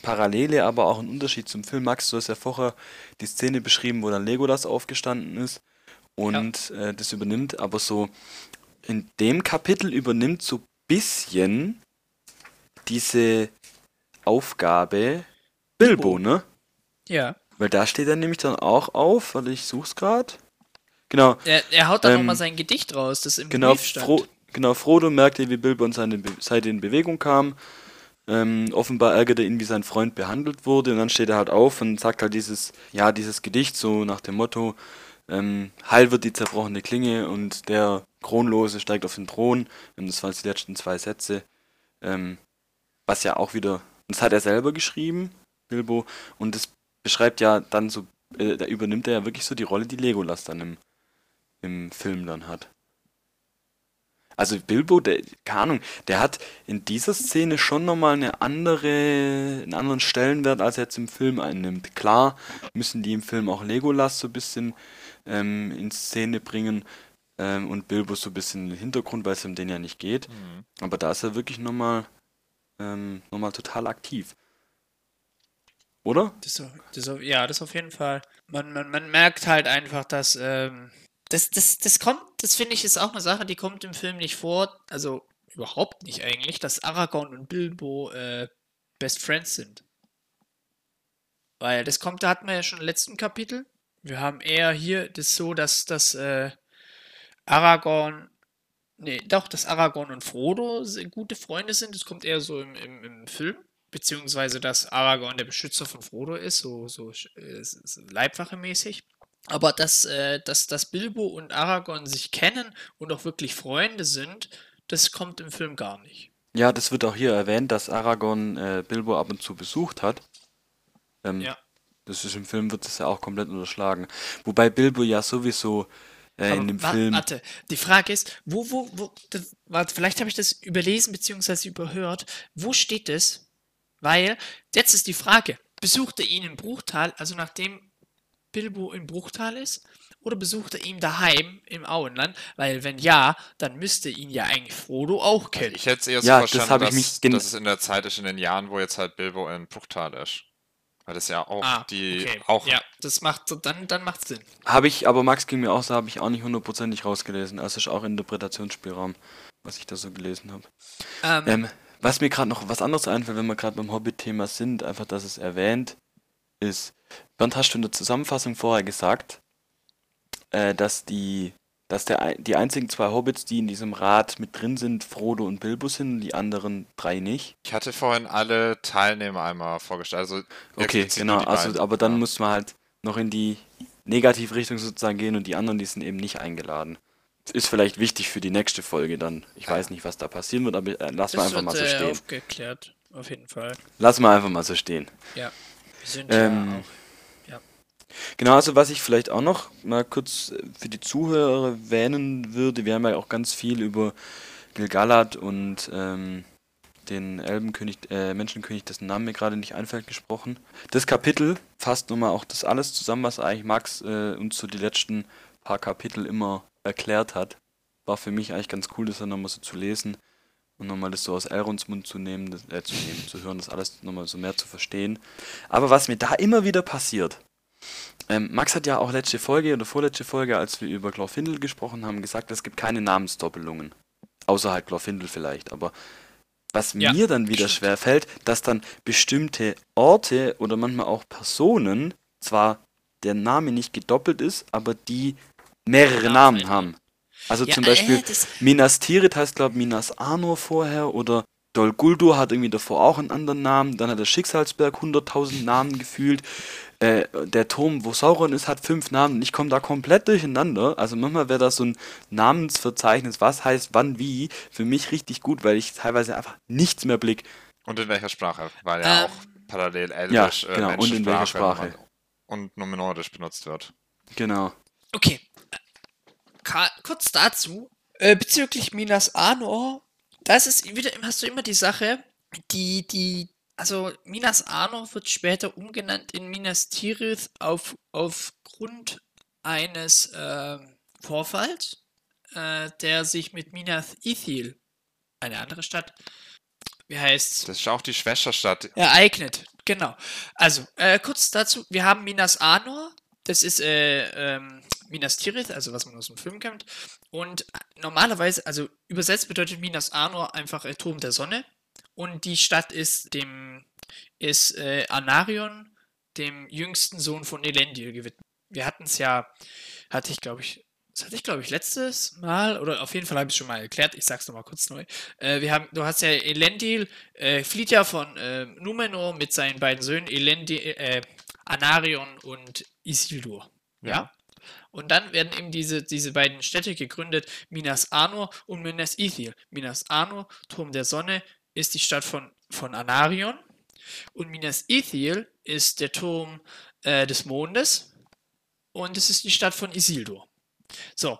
Speaker 1: Parallele, aber auch ein Unterschied zum Film. Max, du hast ja vorher die Szene beschrieben, wo dann Legolas aufgestanden ist und äh, das übernimmt, aber so in dem Kapitel übernimmt so bisschen diese Aufgabe Bilbo,
Speaker 2: Bilbo.
Speaker 1: ne?
Speaker 2: Ja.
Speaker 1: Weil da steht er nämlich dann auch auf, weil ich such's gerade. Genau,
Speaker 2: Er, er haut dann
Speaker 1: Ähm,
Speaker 2: nochmal sein Gedicht raus, das im
Speaker 1: genau,
Speaker 2: Brief stand.
Speaker 1: Fro genau, Frodo merkte, wie Bilbo an seine Be Seite in Bewegung kam. Ähm, offenbar ärgerte ihn, wie sein Freund behandelt wurde. Und dann steht er halt auf und sagt halt dieses, ja, dieses Gedicht so nach dem Motto, ähm, heil wird die zerbrochene Klinge und der Kronlose steigt auf den Thron. Und das waren die letzten zwei Sätze. Ähm, was ja auch wieder, das hat er selber geschrieben, Bilbo. Und das beschreibt ja dann so, äh, da übernimmt er ja wirklich so die Rolle, die Legolas dann im, im Film dann hat. Also Bilbo, der, keine Ahnung, der hat in dieser Szene schon nochmal eine andere, einen anderen Stellenwert, als er jetzt im Film einnimmt. Klar müssen die im Film auch Legolas so ein bisschen ähm, in Szene bringen ähm, und Bilbo so ein bisschen in den Hintergrund, weil es um den ja nicht geht. Aber da ist er wirklich nochmal ähm, noch mal total aktiv. Oder?
Speaker 2: Das, das, ja, das auf jeden Fall. Man, man, man merkt halt einfach, dass ähm, das, das, das kommt, das finde ich ist auch eine Sache, die kommt im Film nicht vor, also überhaupt nicht eigentlich, dass Aragorn und Bilbo äh, Best Friends sind. Weil das kommt, da hatten wir ja schon im letzten Kapitel. Wir haben eher hier das so, dass, dass äh, Aragorn, nee, doch, dass Aragorn und Frodo gute Freunde sind. Das kommt eher so im, im, im Film. Beziehungsweise, dass Aragorn der Beschützer von Frodo ist, so, so äh, so Leibwache-mäßig. Aber dass, äh, dass, dass Bilbo und Aragorn sich kennen und auch wirklich Freunde sind, das kommt im Film gar nicht.
Speaker 1: Ja, das wird auch hier erwähnt, dass Aragorn äh, Bilbo ab und zu besucht hat. Ähm,
Speaker 2: Ja.
Speaker 1: Das ist im Film wird das ja auch komplett unterschlagen. Wobei Bilbo ja sowieso äh, in dem
Speaker 2: wa-
Speaker 1: Film.
Speaker 2: Warte, die Frage ist, wo, wo, wo, das, warte, vielleicht habe ich das überlesen bzw. überhört. Wo steht es? Weil, jetzt ist die Frage, besucht er ihn im Bruchtal, also nachdem Bilbo in Bruchtal ist? Oder besucht er ihn daheim im Auenland? Weil wenn ja, dann müsste ihn ja eigentlich Frodo auch kennen.
Speaker 3: Ich hätte es eher so
Speaker 1: Ja, das
Speaker 3: verstanden,
Speaker 1: ich
Speaker 3: dass, dass es in der Zeit ist, in den Jahren, wo jetzt halt Bilbo in Bruchtal ist. Weil das ja auch
Speaker 2: ah,
Speaker 3: die
Speaker 2: okay.
Speaker 3: auch
Speaker 2: Ja, das macht dann, dann macht Sinn.
Speaker 1: Habe ich, aber Max ging mir auch so, habe ich auch nicht hundertprozentig rausgelesen. Also ist auch Interpretationsspielraum, was ich da so gelesen habe.
Speaker 2: Ähm,
Speaker 1: Ähm, was mir gerade noch was anderes einfällt, wenn wir gerade beim Hobbit-Thema sind, einfach, dass es erwähnt ist. Bernd, hast du in der Zusammenfassung vorher gesagt, äh, dass die, dass der, die einzigen zwei Hobbits, die in diesem Rat mit drin sind, Frodo und Bilbo sind, und die anderen drei nicht.
Speaker 3: Ich hatte vorhin alle Teilnehmer einmal vorgestellt. Also
Speaker 1: Okay, genau. Also,
Speaker 3: beiden.
Speaker 1: aber dann
Speaker 3: Ja.
Speaker 1: muss man halt noch in die Negativrichtung sozusagen gehen und die anderen, die sind eben nicht eingeladen. Ist vielleicht wichtig für die nächste Folge dann. Ich weiß nicht, was da passieren wird, aber äh, lass mal einfach mal
Speaker 2: wird
Speaker 1: so
Speaker 2: äh,
Speaker 1: stehen.
Speaker 2: aufgeklärt, auf jeden Fall.
Speaker 1: Lass mal einfach mal so stehen.
Speaker 2: Ja. Wir sind
Speaker 1: Ähm,
Speaker 2: ja auch.
Speaker 1: Genau, also was ich vielleicht auch noch mal kurz äh, für die Zuhörer erwähnen würde, wir haben ja auch ganz viel über Gilgalad und ähm, den Elbenkönig, äh, Menschenkönig, dessen Name mir gerade nicht einfällt, gesprochen. Das Kapitel fasst nochmal auch das alles zusammen, was eigentlich Max äh, uns so die letzten paar Kapitel immer erklärt hat. War für mich eigentlich ganz cool, das dann nochmal so zu lesen und nochmal das so aus Elrons Mund zu nehmen, das, äh, zu nehmen, zu hören, das alles nochmal so mehr zu verstehen. Aber was mir da immer wieder passiert, ähm, Max hat ja auch letzte Folge oder vorletzte Folge, als wir über Glorfindel gesprochen haben, gesagt, es gibt keine Namensdoppelungen. Außer halt Glorfindel vielleicht. Aber was
Speaker 2: Ja,
Speaker 1: mir dann wieder
Speaker 2: stimmt.
Speaker 1: schwer fällt, dass dann bestimmte Orte oder manchmal auch Personen zwar der Name nicht gedoppelt ist, aber die mehrere
Speaker 2: Namen
Speaker 1: Namen
Speaker 2: verändern.
Speaker 1: haben. Also
Speaker 2: Ja,
Speaker 1: zum Beispiel
Speaker 2: äh,
Speaker 1: Minas Tirith heißt, glaube Minas Anor vorher oder Dol Guldur hat irgendwie davor auch einen anderen Namen. Dann hat der Schicksalsberg 100.000 Namen gefühlt. Äh, der Turm, wo Sauron ist, hat fünf Namen. Und ich komme da komplett durcheinander. Also manchmal wäre das so ein Namensverzeichnis, was heißt wann wie, für mich richtig gut, weil ich teilweise einfach nichts mehr blick.
Speaker 3: Und in welcher Sprache? Weil ja
Speaker 2: Ähm,
Speaker 3: auch parallel
Speaker 1: Ja,
Speaker 3: Elbisch, äh,
Speaker 1: genau, und in welcher Sprache.
Speaker 3: und Numenorisch benutzt wird.
Speaker 1: Genau.
Speaker 2: Okay. Ka kurz dazu. Äh, bezüglich Minas Anor, das ist wieder, hast du immer die Sache, die, die, also Minas Anor wird später umgenannt in Minas Tirith auf, aufgrund eines ähm, Vorfalls, äh, der sich mit Minas Ithil, eine andere Stadt, wie heißt
Speaker 3: Das ist auch die Schwesterstadt.
Speaker 2: ereignet. Genau. Also, äh, kurz dazu, wir haben Minas Anor, das ist äh, ähm, Minas Tirith, also was man aus dem Film kennt. Und normalerweise, also übersetzt bedeutet Minas Anor einfach äh, Turm der Sonne. Und die Stadt ist dem, ist äh, Anarion, dem jüngsten Sohn von Elendil gewidmet. Wir hatten es ja, hatte ich glaube ich, das hatte ich glaube ich letztes Mal, oder auf jeden Fall habe ich es schon mal erklärt, ich sag's nochmal kurz neu. Äh, wir haben, du hast ja Elendil, äh, flieht ja von äh, Numenor mit seinen beiden Söhnen, Elendil, äh, Anarion und Isildur. Ja. Und dann werden eben diese, diese beiden Städte gegründet, Minas Anor und Minas Ithil. Minas Anor, Turm der Sonne, ist die Stadt von, von Anarion. Und Minas Ithil ist der Turm äh, des Mondes. Und es ist die Stadt von Isildur. So.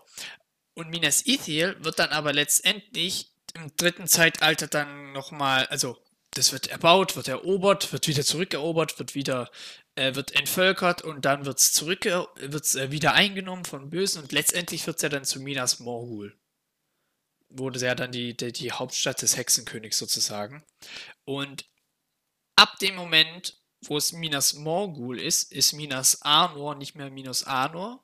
Speaker 2: Und Minas Ithil wird dann aber letztendlich im dritten Zeitalter dann nochmal, also das wird erbaut, wird erobert, wird wieder zurückerobert, wird wieder, äh, wird entvölkert und dann wird es wird's, äh, wieder eingenommen von Bösen und letztendlich wird es ja dann zu Minas Morgul. Wurde ja dann die, die, die Hauptstadt des Hexenkönigs sozusagen. Und ab dem Moment, wo es Minas Morgul ist, ist Minas Anor nicht mehr Minas Anor,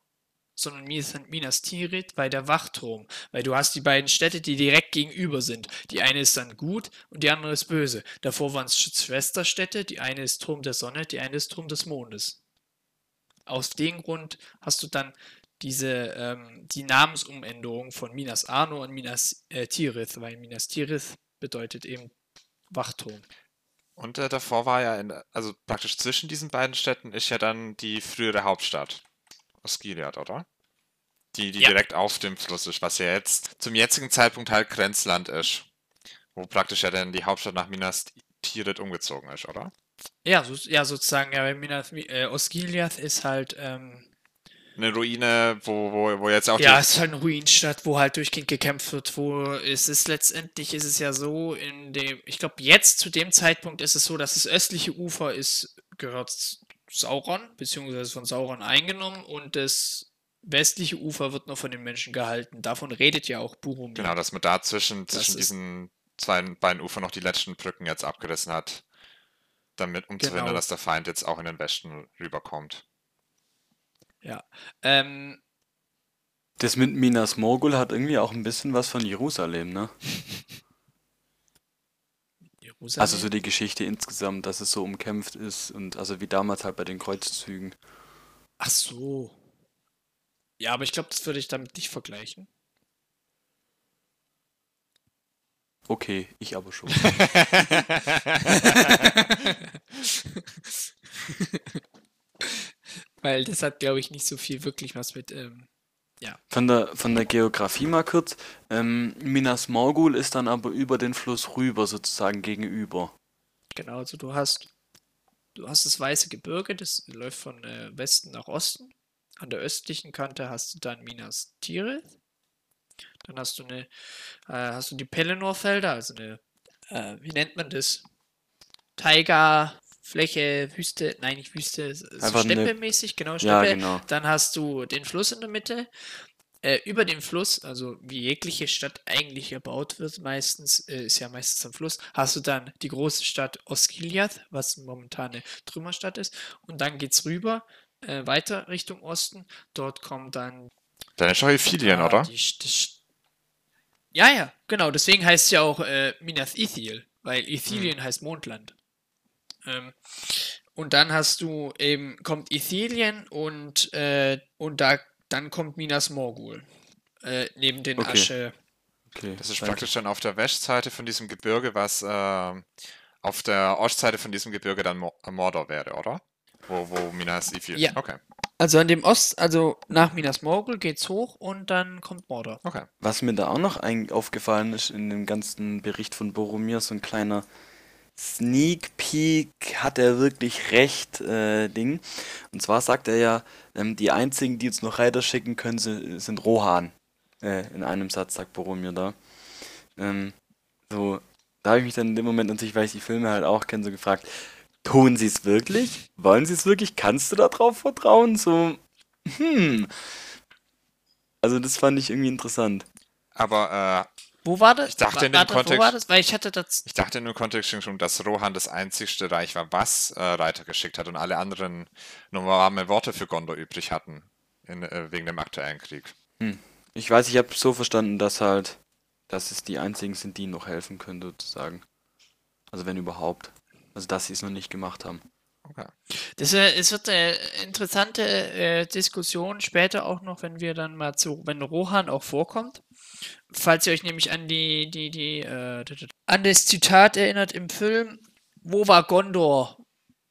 Speaker 2: sondern Minas, Tirith bei der Wachturm. Weil du hast die beiden Städte, die direkt gegenüber sind. Die eine ist dann gut und die andere ist böse. Davor waren es Schwesterstädte, die eine ist Turm der Sonne, die eine ist Turm des Mondes. Aus dem Grund hast du dann diese, ähm, die Namensumänderung von Minas Anor und Minas äh, Tirith, weil Minas Tirith bedeutet eben Wachturm.
Speaker 3: Und äh, davor war ja, in, also praktisch zwischen diesen beiden Städten ist ja dann die frühere Hauptstadt. Osgiliath, oder? Die, die
Speaker 2: Ja.
Speaker 3: direkt auf dem Fluss ist, was ja jetzt zum jetzigen Zeitpunkt halt Grenzland ist. Wo praktisch ja dann die Hauptstadt nach Minas Tirith umgezogen ist, oder?
Speaker 2: Ja, so, ja sozusagen, ja, Minas, äh, Osgiliath ist halt, ähm,
Speaker 3: Eine Ruine, wo, wo, wo jetzt auch
Speaker 2: Ja, es ist halt eine Ruinenstadt, wo halt durchgehend gekämpft wird, wo es ist letztendlich ist es ja so, in dem, ich glaube jetzt zu dem Zeitpunkt ist es so, dass das östliche Ufer ist, gehört Sauron, beziehungsweise von Sauron eingenommen und das westliche Ufer wird noch von den Menschen gehalten. Davon redet ja auch Boromir.
Speaker 3: Genau, dass man da zwischen, zwischen diesen zwei beiden Ufern noch die letzten Brücken jetzt abgerissen hat, damit, um zu
Speaker 2: Genau.
Speaker 3: verhindern, dass der Feind jetzt auch in den Westen rüberkommt.
Speaker 2: Ähm,
Speaker 1: Das mit Minas Morgul hat irgendwie auch ein bisschen was von Jerusalem, ne?
Speaker 2: Jerusalem.
Speaker 1: Also so die Geschichte insgesamt, dass es so umkämpft ist und also wie damals halt bei den Kreuzzügen.
Speaker 2: Ach so. Ja, aber ich glaube, das würde ich damit nicht vergleichen.
Speaker 1: Okay, ich aber schon. [LAUGHS] [LAUGHS]
Speaker 2: Weil das hat, glaube ich, nicht so viel wirklich was mit. Ähm,
Speaker 1: Von der, von der Geografie mal kurz. Ähm, Minas Morgul ist dann aber über den Fluss rüber sozusagen gegenüber.
Speaker 2: genau, also du hast. Du hast das weiße Gebirge, das läuft von äh, Westen nach Osten. An der östlichen Kante hast du dann Minas Tirith. Dann hast du eine, äh, hast du die Pelennor-Felder, also eine, äh, wie nennt man das? Taiga, Fläche, Wüste, nein, nicht Wüste, so
Speaker 1: Einfach eine-
Speaker 2: Steppe-mäßig, genau,
Speaker 1: Ja,
Speaker 2: Steppe.
Speaker 1: genau.
Speaker 2: Dann hast du den Fluss in der Mitte. Äh, über dem Fluss, also wie jegliche Stadt eigentlich erbaut wird, meistens, äh, ist ja meistens am Fluss, hast du dann die große Stadt Osgiliath, was momentan eine Trümmerstadt ist. Und dann geht's rüber, äh, weiter Richtung Osten. Dort kommt dann
Speaker 3: Dann ist
Speaker 2: Ah,
Speaker 3: oder?
Speaker 2: Die, St- ja, ja, genau. Deswegen heißt es ja auch äh, Minas Ithil, weil Ithilien heißt Mondland. Ähm, und dann hast du eben, kommt Ithilien und, äh, und da, dann kommt Minas Morgul. Äh, neben den
Speaker 1: Okay.
Speaker 2: Asche.
Speaker 1: Okay.
Speaker 3: Das ist
Speaker 1: danke.
Speaker 3: praktisch dann auf der Westseite von diesem Gebirge, was ähm, auf der Ostseite von diesem Gebirge dann Mo äh, Mordor wäre, oder? Wo, wo Minas Ithil.
Speaker 2: Ja.
Speaker 3: Okay.
Speaker 2: Also an dem Ost, also nach Minas Morgul geht's hoch und dann kommt Mordor.
Speaker 3: Okay.
Speaker 1: Was mir da auch noch ein aufgefallen ist in dem ganzen Bericht von Boromir, so ein kleiner Sneak Peek, hat er wirklich recht, äh, Ding. Und zwar sagt er ja, ähm, die einzigen, die uns noch Reiter schicken können, sind, sind Rohan. Äh, in einem Satz sagt Boromir da. Ähm, so, da habe ich mich dann in dem Moment natürlich, weil ich die Filme halt auch kenne, so gefragt, tun sie es wirklich? Wollen sie es wirklich? Kannst du da drauf vertrauen? So, hm. Also das fand ich irgendwie interessant.
Speaker 3: Aber äh,
Speaker 2: Wo war das?
Speaker 3: Ich dachte
Speaker 2: Wa-
Speaker 3: in dem
Speaker 2: warte, Wo war
Speaker 3: Kontext-
Speaker 2: das? Weil ich hatte das.
Speaker 3: ich dachte in dem Kontext schon, dass Rohan das einzigste Reich war, was äh, Reiter geschickt hat und alle anderen nur warme Worte für Gondor übrig hatten. In, äh, wegen dem aktuellen Krieg.
Speaker 1: Ich weiß, ich habe so verstanden, dass halt, dass es die einzigen sind, die ihnen noch helfen können, sozusagen. Also wenn überhaupt. Also dass sie es noch nicht gemacht haben.
Speaker 3: Okay.
Speaker 2: Das, äh, es wird eine interessante äh, Diskussion später auch noch, wenn wir dann mal zu, wenn Rohan auch vorkommt. Falls ihr euch nämlich an die, die, die, äh, an das Zitat erinnert im Film, wo war Gondor,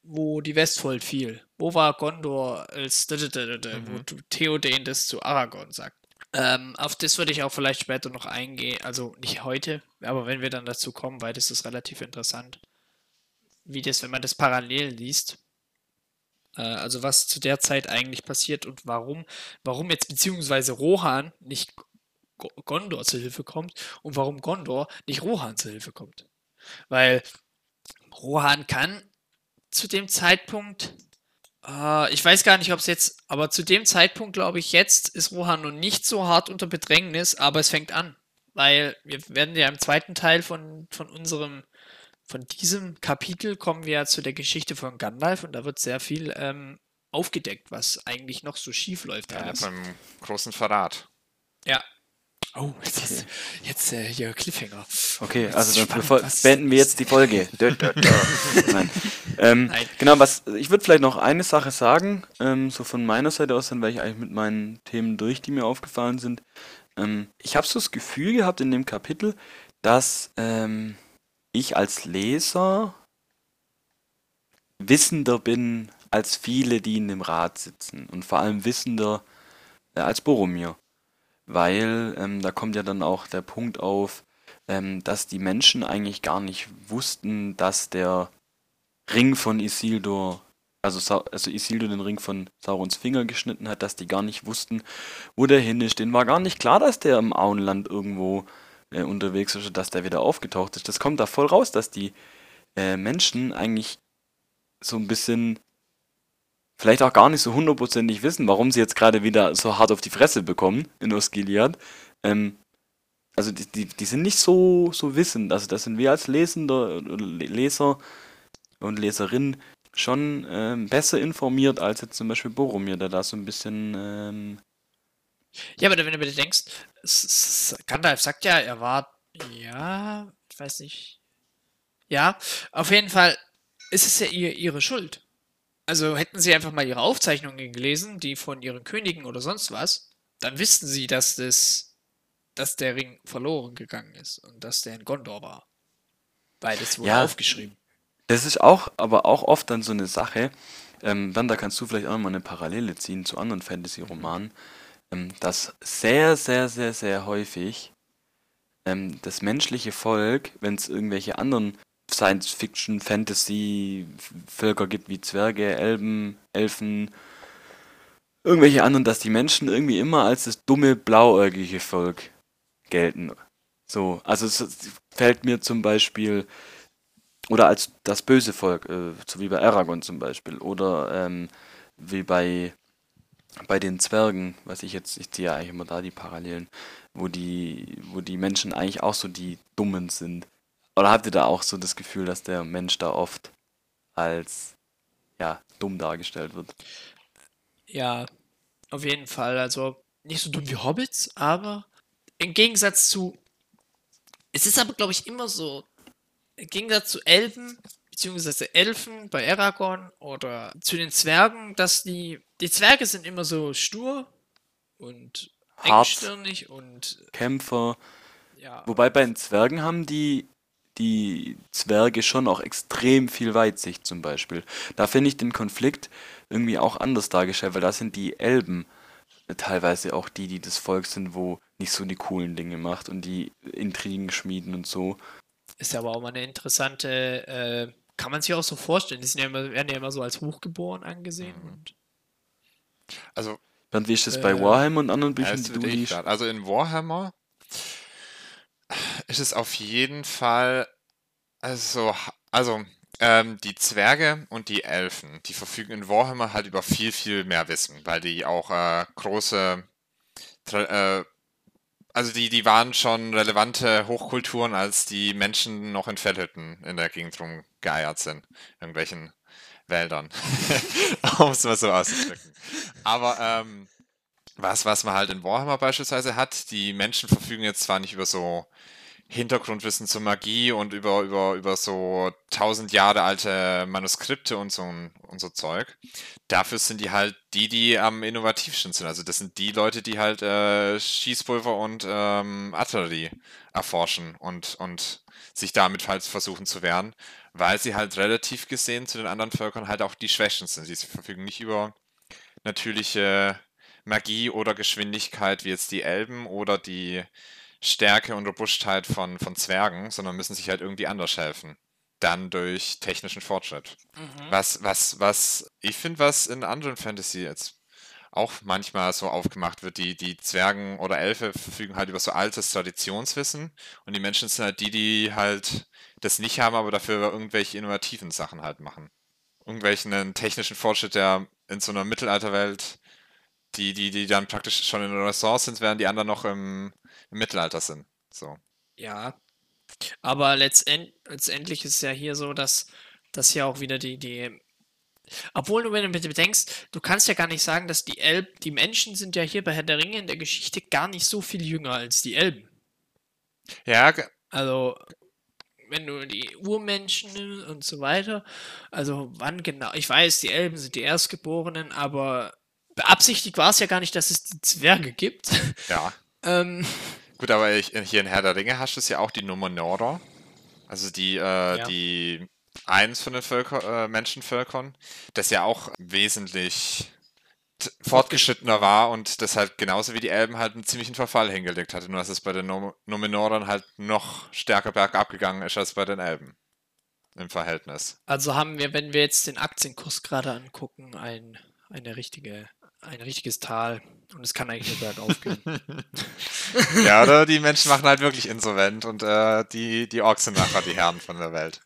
Speaker 2: wo die Westfold fiel? Wo war Gondor, als wo
Speaker 3: Mhm.
Speaker 2: du- Theoden das zu Aragorn sagt? Ähm, auf das würde ich auch vielleicht später noch eingehen, also nicht heute, aber wenn wir dann dazu kommen, weil das ist relativ interessant wie das, wenn man das parallel liest. Äh, also was zu der Zeit eigentlich passiert und warum, warum jetzt beziehungsweise Rohan nicht Gondor zur Hilfe kommt und warum Gondor nicht Rohan zur Hilfe kommt. Weil Rohan kann zu dem Zeitpunkt, äh, ich weiß gar nicht, ob es jetzt, aber zu dem Zeitpunkt glaube ich, jetzt ist Rohan noch nicht so hart unter Bedrängnis, aber es fängt an. Weil wir werden ja im zweiten Teil von, von unserem von diesem Kapitel kommen wir zu der Geschichte von Gandalf und da wird sehr viel ähm, aufgedeckt, was eigentlich noch so schief läuft.
Speaker 3: Ja,
Speaker 2: alles.
Speaker 3: beim großen Verrat.
Speaker 2: Ja. Oh, jetzt, ist, jetzt äh, hier Cliffhanger.
Speaker 1: Okay, also dann
Speaker 2: spannend,
Speaker 1: bevor, beenden wir jetzt die Folge. [LAUGHS] Nein. Ähm,
Speaker 2: Nein.
Speaker 1: Genau, was ich würde vielleicht noch eine Sache sagen, ähm, so von meiner Seite aus, dann wäre ich eigentlich mit meinen Themen durch, die mir aufgefallen sind. Ähm, ich habe so das Gefühl gehabt in dem Kapitel, dass ähm, ich als Leser wissender bin als viele, die in dem Rat sitzen und vor allem wissender äh, als Boromir. Weil ähm, da kommt ja dann auch der Punkt auf, ähm, dass die Menschen eigentlich gar nicht wussten, dass der Ring von Isildur, also, Sa also Isildur den Ring von Saurons Finger geschnitten hat, dass die gar nicht wussten, wo der hin ist. Denen war gar nicht klar, dass der im Auenland irgendwo äh, unterwegs ist und dass der wieder aufgetaucht ist. Das kommt da voll raus, dass die äh, Menschen eigentlich so ein bisschen vielleicht auch gar nicht so hundertprozentig wissen, warum sie jetzt gerade wieder so hart auf die Fresse bekommen in Osgiliath. Ähm, also die, die, die sind nicht so, so wissend. Also das sind wir als Lesender, Leser und Leserin schon ähm, besser informiert als jetzt zum Beispiel Boromir, der da so ein bisschen... Ähm,
Speaker 2: ja, aber wenn du bitte denkst, Gandalf sagt ja, er war... Ja, ich weiß nicht. Ja, auf jeden Fall ist es ja ihr, ihre Schuld. Also hätten sie einfach mal ihre Aufzeichnungen gelesen, die von ihren Königen oder sonst was, dann wüssten sie, dass das, dass der Ring verloren gegangen ist und dass der in Gondor war. Beides wurde ja, aufgeschrieben.
Speaker 1: Das ist auch, aber auch oft dann so eine Sache. Ähm, dann da kannst du vielleicht auch mal eine Parallele ziehen zu anderen Fantasy-Romanen, ähm, dass sehr, sehr, sehr, sehr häufig ähm, das menschliche Volk, wenn es irgendwelche anderen Science-Fiction, Fantasy-Völker gibt, wie Zwerge, Elben, Elfen, irgendwelche anderen, dass die Menschen irgendwie immer als das dumme, blauäugige Volk gelten. So, also es fällt mir zum Beispiel, oder als das böse Volk, äh, so wie bei Aragorn zum Beispiel, oder ähm, wie bei, bei den Zwergen, was ich jetzt, ich ziehe ja eigentlich immer da die Parallelen, wo die, wo die Menschen eigentlich auch so die Dummen sind. Oder habt ihr da auch so das Gefühl, dass der Mensch da oft als ja, dumm dargestellt wird?
Speaker 2: Ja, auf jeden Fall. Also nicht so dumm wie Hobbits, aber im Gegensatz zu. Es ist aber, glaube ich, immer so. Im Gegensatz zu Elben, beziehungsweise Elfen bei Aragorn oder zu den Zwergen, dass die. Die Zwerge sind immer so stur und engstirnig und.
Speaker 1: Kämpfer. Ja. Wobei bei den Zwergen haben die die Zwerge schon auch extrem viel Weitsicht zum Beispiel. Da finde ich den Konflikt irgendwie auch anders dargestellt, weil da sind die Elben teilweise auch die, die das Volk sind, wo nicht so die coolen Dinge macht und die Intrigen schmieden und so.
Speaker 2: Ist ja aber auch mal eine interessante, äh, kann man sich auch so vorstellen. Die sind ja immer, werden ja immer so als hochgeboren angesehen. Mhm.
Speaker 3: also.
Speaker 1: Dann wie ist das äh, bei Warhammer und anderen Büchern, die du liest?
Speaker 3: Also in Warhammer ist es auf jeden Fall, also, also ähm, die Zwerge und die Elfen, die verfügen in Warhammer halt über viel, viel mehr Wissen, weil die auch äh, große, äh, also die, die waren schon relevante Hochkulturen, als die Menschen noch in Fellhütten in der Gegend rumgeeiert sind, irgendwelchen Wäldern, [LAUGHS] um es mal so auszudrücken. Aber ähm, was, was man halt in Warhammer beispielsweise hat, die Menschen verfügen jetzt zwar nicht über so Hintergrundwissen zur Magie und über, über, über so tausend Jahre alte Manuskripte und so, und so Zeug. Dafür sind die halt die, die am innovativsten sind. Also das sind die Leute, die halt äh, Schießpulver und ähm, Artillerie erforschen und, und sich damit halt versuchen zu wehren, weil sie halt relativ gesehen zu den anderen Völkern halt auch die Schwächsten sind. Sie verfügen nicht über natürliche Magie oder Geschwindigkeit wie jetzt die Elben oder die Stärke und Robustheit von, von Zwergen, sondern müssen sich halt irgendwie anders helfen. Dann durch technischen Fortschritt. Mhm. Was, was, was, ich finde, was in anderen Fantasy jetzt auch manchmal so aufgemacht wird, die, die Zwergen oder Elfe verfügen halt über so altes Traditionswissen und die Menschen sind halt die, die halt das nicht haben, aber dafür irgendwelche innovativen Sachen halt machen. Irgendwelchen technischen Fortschritt, der in so einer Mittelalterwelt, die, die, die dann praktisch schon in der Renaissance sind, während die anderen noch im, im Mittelalter sind. So.
Speaker 2: Ja. Aber letztend, letztendlich ist es ja hier so, dass das ja auch wieder die, die. Obwohl du, wenn du bitte bedenkst, du kannst ja gar nicht sagen, dass die Elben, die Menschen sind ja hier bei Herr der Ringe in der Geschichte gar nicht so viel jünger als die Elben.
Speaker 3: Ja.
Speaker 2: Also, wenn du die Urmenschen und so weiter, also wann genau, ich weiß, die Elben sind die Erstgeborenen, aber beabsichtigt war es ja gar nicht, dass es die Zwerge gibt.
Speaker 3: Ja. [LAUGHS] ähm, Gut, aber ich, hier in Herr der Ringe hast du es ja auch die Nummer Numenora. Also die, äh, ja. die eins von den Völker, äh, Menschenvölkern, das ja auch wesentlich fortgeschrittener war und das halt genauso wie die Elben halt einen ziemlichen Verfall hingelegt hatte, nur dass es bei den Numenorern halt noch stärker bergab gegangen ist als bei den Elben im Verhältnis.
Speaker 2: Also haben wir, wenn wir jetzt den Aktienkurs gerade angucken, ein, eine richtige ein richtiges Tal und es kann eigentlich nur bergauf gehen. [LAUGHS]
Speaker 3: ja, oder die Menschen machen halt wirklich insolvent und äh, die, die Orks sind nachher die Herren von der Welt.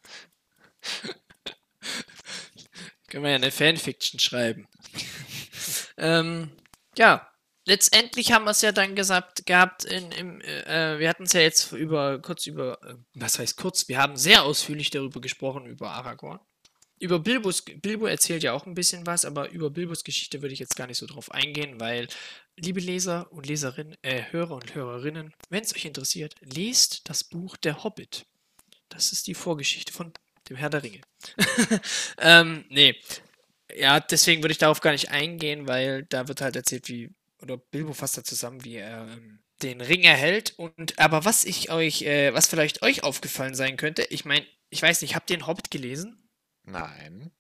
Speaker 2: Können wir ja eine Fanfiction schreiben. [LAUGHS] Ähm, ja, letztendlich haben wir es ja dann gesagt gehabt, in, im, äh, wir hatten es ja jetzt über kurz über, äh, was heißt kurz, wir haben sehr ausführlich darüber gesprochen, über Aragorn. Über Bilbos, Bilbo erzählt ja auch ein bisschen was, aber über Bilbos Geschichte würde ich jetzt gar nicht so drauf eingehen, weil, liebe Leser und Leserinnen, äh, Hörer und Hörerinnen, wenn es euch interessiert, lest das Buch Der Hobbit. Das ist die Vorgeschichte von dem Herr der Ringe. [LAUGHS] ähm, nee. Ja, deswegen würde ich darauf gar nicht eingehen, weil da wird halt erzählt, wie, oder Bilbo fasst da zusammen, wie er ähm, den Ring erhält. Und aber was ich euch, äh, was vielleicht euch aufgefallen sein könnte, ich meine, ich weiß nicht, habt ihr den Hobbit gelesen?
Speaker 3: Nein.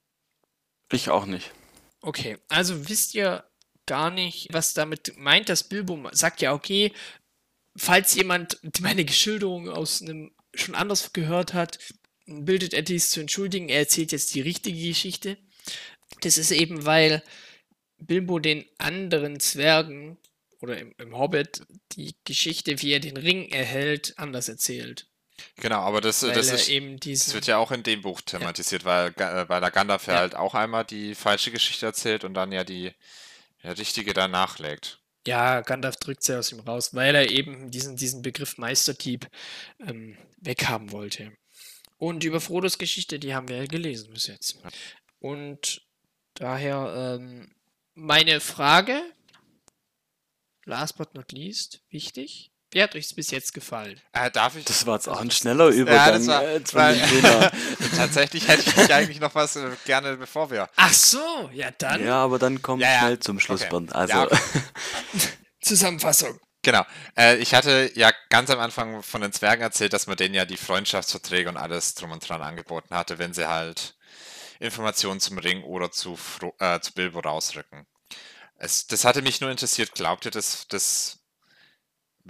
Speaker 1: Ich auch nicht.
Speaker 2: Okay, also wisst ihr gar nicht, was damit meint, dass Bilbo sagt ja, okay, falls jemand meine Geschilderung aus einem schon anders gehört hat, bildet er dies zu entschuldigen. Er erzählt jetzt die richtige Geschichte. Das ist eben, weil Bilbo den anderen Zwergen oder im, im Hobbit die Geschichte, wie er den Ring erhält, anders erzählt.
Speaker 3: Genau, aber das,
Speaker 2: Weil
Speaker 3: das, ist, das wird ja auch in dem Buch thematisiert, weil, Ga- äh, weil der Gandalf ja
Speaker 2: Ja.
Speaker 3: halt auch einmal die falsche Geschichte erzählt und dann ja die ja, richtige danach legt.
Speaker 2: Ja, Gandalf drückt sie aus ihm raus, weil er eben diesen, diesen Begriff Meisterdieb ähm, weghaben wollte. Und über Frodos Geschichte, die haben wir ja gelesen bis jetzt. Und daher ähm, meine Frage, last but not least, wichtig, wie hat euch es bis jetzt gefallen?
Speaker 3: Äh, darf ich?
Speaker 1: Das war jetzt auch ein
Speaker 3: das-
Speaker 1: schneller Übergang.
Speaker 3: das war-
Speaker 1: äh, Thema. [LAUGHS]
Speaker 3: Tatsächlich hätte ich mich eigentlich noch was äh, gerne, bevor wir.
Speaker 2: Ach so, ja dann
Speaker 1: Ja, aber dann kommt
Speaker 3: Ja, ja.
Speaker 1: schnell zum Schluss,
Speaker 3: Okay.
Speaker 1: Bernd. Also,
Speaker 3: Ja, okay. [LAUGHS]
Speaker 2: Zusammenfassung.
Speaker 3: Genau. Äh, ich hatte ja ganz am Anfang von den Zwergen erzählt, dass man denen ja die Freundschaftsverträge und alles drum und dran angeboten hatte, wenn sie halt Informationen zum Ring oder zu, Fro äh, zu Bilbo rausrücken. Es, das hatte mich nur interessiert. Glaubt ihr, dass das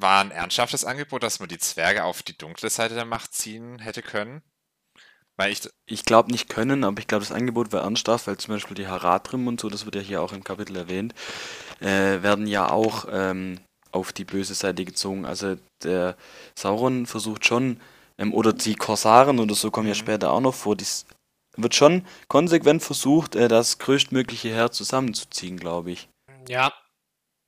Speaker 3: war ein ernsthaftes Angebot, dass man die Zwerge auf die dunkle Seite der Macht ziehen hätte können? Weil ich,
Speaker 1: ich glaube nicht können, aber ich glaube, das Angebot war ernsthaft, weil zum Beispiel die Haradrim und so, das wird ja hier auch im Kapitel erwähnt, äh, werden ja auch ähm, auf die böse Seite gezogen. Also der Sauron versucht schon, ähm, oder die Korsaren oder so kommen ja
Speaker 3: Mhm.
Speaker 1: später auch noch vor, dies wird schon konsequent versucht, äh, das größtmögliche Heer zusammenzuziehen, glaube ich.
Speaker 2: Ja,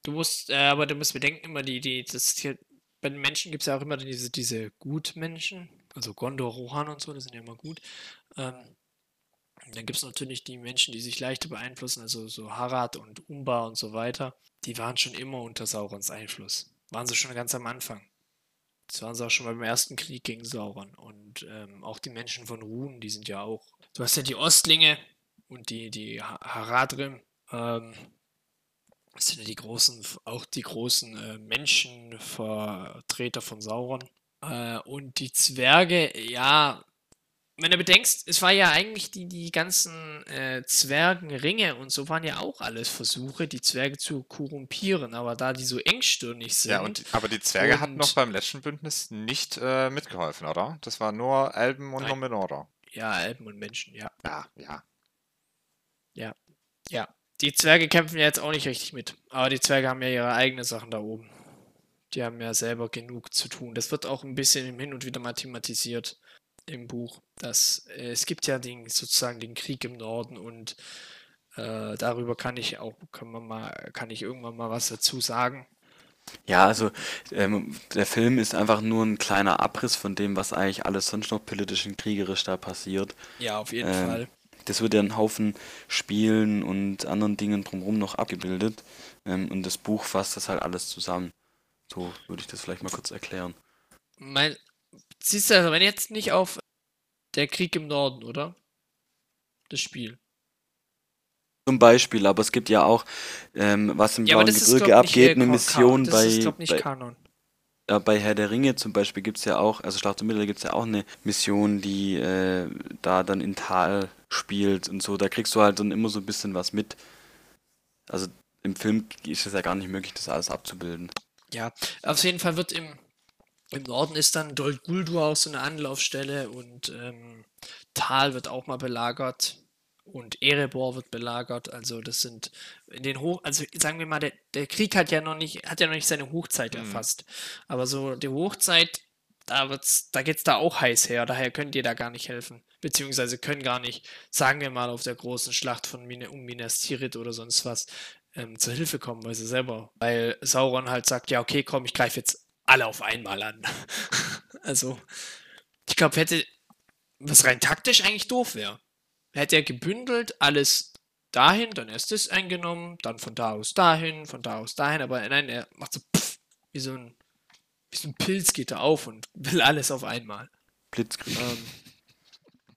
Speaker 2: du musst, äh, aber du musst bedenken, immer die, die, das hier, bei den Menschen gibt es ja auch immer diese, diese Gutmenschen, also Gondor, Rohan und so, das sind ja immer gut. Ähm, dann gibt es natürlich die Menschen, die sich leichter beeinflussen, also so Harad und Umbar und so weiter. Die waren schon immer unter Saurons Einfluss. Waren sie schon ganz am Anfang. Das waren sie auch schon beim ersten Krieg gegen Sauron. Und ähm, auch die Menschen von Ruhen, die sind ja auch. Du hast ja die Ostlinge und die, die Ha- Haradrim. Ähm, das sind ja die großen, auch die großen äh, Menschenvertreter von Sauron. Äh, und die Zwerge, ja, wenn du bedenkst, es war ja eigentlich die, die ganzen äh, Zwergenringe und so waren ja auch alles Versuche, die Zwerge zu korrumpieren, aber da die so engstirnig sind.
Speaker 3: ja, und, aber die Zwerge hatten noch
Speaker 2: und-
Speaker 3: beim letzten Bündnis nicht äh, mitgeholfen, oder? Das war nur Elben und. Numenor.
Speaker 2: ja, Elben und Menschen, ja.
Speaker 3: Ja, ja.
Speaker 2: Ja. Die Zwerge kämpfen ja jetzt auch nicht richtig mit. Aber die Zwerge haben ja ihre eigenen Sachen da oben. Die haben ja selber genug zu tun. Das wird auch ein bisschen hin und wieder mal thematisiert im Buch. Dass äh, es gibt ja den, sozusagen den Krieg im Norden und äh, darüber kann ich auch, kann man mal, kann ich irgendwann mal was dazu sagen.
Speaker 1: Ja, also ähm, der Film ist einfach nur ein kleiner Abriss von dem, was eigentlich alles sonst noch politisch und kriegerisch da passiert.
Speaker 2: Ja, auf jeden
Speaker 1: Ähm,
Speaker 2: Fall.
Speaker 1: Das wird ja in Haufen Spielen und anderen Dingen drumherum noch abgebildet. Ähm, und das Buch fasst das halt alles zusammen. So würde ich das vielleicht mal kurz erklären.
Speaker 2: Mein, siehst du, also wenn jetzt nicht auf der Krieg im Norden, oder? Das Spiel.
Speaker 1: Zum Beispiel, aber es gibt ja auch, ähm, was im
Speaker 2: Ja,
Speaker 1: Blauen
Speaker 2: ist,
Speaker 1: Gebirge abgeht,
Speaker 2: nicht,
Speaker 1: eine
Speaker 2: äh,
Speaker 1: Mission
Speaker 2: das
Speaker 1: bei,
Speaker 2: ist, glaub, nicht
Speaker 1: bei,
Speaker 2: Kanon.
Speaker 1: Ja, bei Herr der Ringe zum Beispiel gibt es ja auch, also Schlacht um Mittelerde gibt es ja auch eine Mission, die äh, da dann in Tal spielt und so. Da kriegst du halt dann immer so ein bisschen was mit. Also im Film ist es ja gar nicht möglich, das alles abzubilden.
Speaker 2: Ja, auf jeden Fall wird im, im Norden ist dann Dol Guldur auch so eine Anlaufstelle und ähm, Tal wird auch mal belagert und Erebor wird belagert. Also das sind in den Hoch, also sagen wir mal, der, der Krieg hat ja noch nicht, hat ja noch nicht seine Hochzeit
Speaker 3: Mhm.
Speaker 2: erfasst. Aber so die Hochzeit, da wird's, da geht's da auch heiß her. Daher könnt ihr da gar nicht helfen. Beziehungsweise können gar nicht, sagen wir mal, auf der großen Schlacht von Mine, um Minas Tirith oder sonst was, ähm, zur Hilfe kommen, weil sie selber, weil Sauron halt sagt, ja, okay, komm, ich greife jetzt alle auf einmal an. [LAUGHS] also, ich glaube, hätte, was rein taktisch eigentlich doof wäre, hätte er gebündelt alles dahin, dann erst das eingenommen, dann von da aus dahin, von da aus dahin, aber nein, er macht so pff, wie so ein, wie so ein Pilz geht er auf und will alles auf einmal.
Speaker 1: Blitzkrieg.
Speaker 2: Ähm,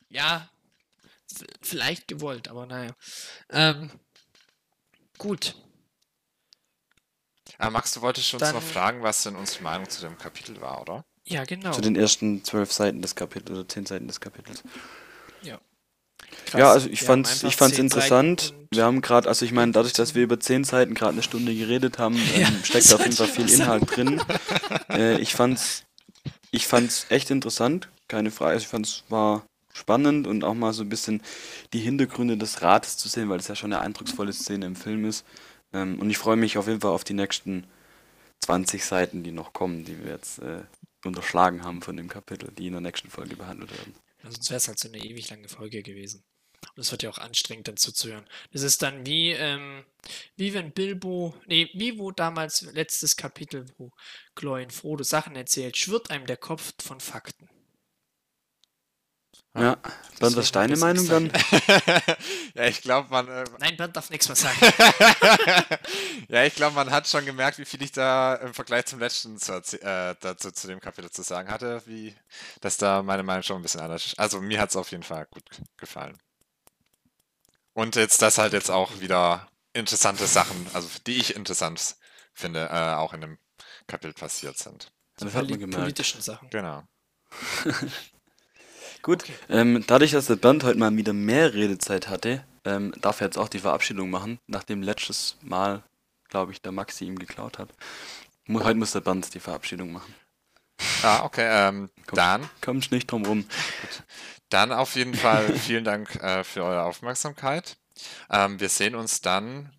Speaker 2: ja, vielleicht gewollt, aber naja. Ähm, gut.
Speaker 3: Äh, Max, du wolltest uns
Speaker 2: Dann-
Speaker 3: noch fragen, was denn unsere Meinung zu dem Kapitel war, oder?
Speaker 2: Ja, genau.
Speaker 1: Zu den ersten zwölf Seiten des Kapitels oder zehn Seiten des Kapitels.
Speaker 2: Krass.
Speaker 1: Ja, also ich
Speaker 2: Wir
Speaker 1: fand's, ich fand's interessant. Wir haben gerade, also ich meine, dadurch, dass wir [LAUGHS] über zehn Seiten gerade eine Stunde geredet haben, [LAUGHS]
Speaker 2: Ja,
Speaker 1: ähm, steckt da auf jeden Fall viel Inhalt drin. Äh, ich fand's, ich fand's echt interessant, keine Frage. Also ich fand's war spannend und auch mal so ein bisschen die Hintergründe des Rates zu sehen, weil das ja schon eine eindrucksvolle Szene im Film ist. Ähm, und ich freue mich auf jeden Fall auf die nächsten 20 Seiten, die noch kommen, die wir jetzt äh, unterschlagen haben von dem Kapitel, die in der nächsten Folge behandelt werden.
Speaker 2: Sonst wäre es halt so eine ewig lange Folge gewesen. Und es wird ja auch anstrengend, dann zuzuhören. Das ist dann wie, ähm, wie wenn Bilbo, nee, wie wo damals letztes Kapitel, wo Gloin Frodo Sachen erzählt, schwirrt einem der Kopf von Fakten.
Speaker 1: Ja, Bernd, was ist deine Meinung dann? [LAUGHS]
Speaker 3: ja, ich glaube, man, äh,
Speaker 2: Nein, Bernd darf nichts mehr sagen. [LAUGHS]
Speaker 3: ja, ich glaube, man hat schon gemerkt, wie viel ich da im Vergleich zum letzten zu äh, dazu, zu dem Kapitel zu sagen hatte, wie, dass da meine Meinung schon ein bisschen anders ist. Also mir hat es auf jeden Fall gut gefallen. Und jetzt, dass halt jetzt auch wieder interessante Sachen, also die ich interessant finde, äh, auch in dem Kapitel passiert sind.
Speaker 1: Das hat man
Speaker 2: Poli-
Speaker 1: gemerkt.
Speaker 2: politischen Sachen.
Speaker 3: Genau. [LAUGHS]
Speaker 1: Gut, ähm, dadurch, dass der Bernd heute mal wieder mehr Redezeit hatte, ähm, darf er jetzt auch die Verabschiedung machen, nachdem letztes Mal, glaube ich, der Maxi ihm geklaut hat. Mu- Heute muss der Bernd die Verabschiedung machen.
Speaker 3: Ah, okay, ähm,
Speaker 1: Komm.
Speaker 3: dann
Speaker 1: Kommst nicht drum rum.
Speaker 3: Dann auf jeden Fall vielen Dank äh, für eure Aufmerksamkeit. Ähm, wir sehen uns dann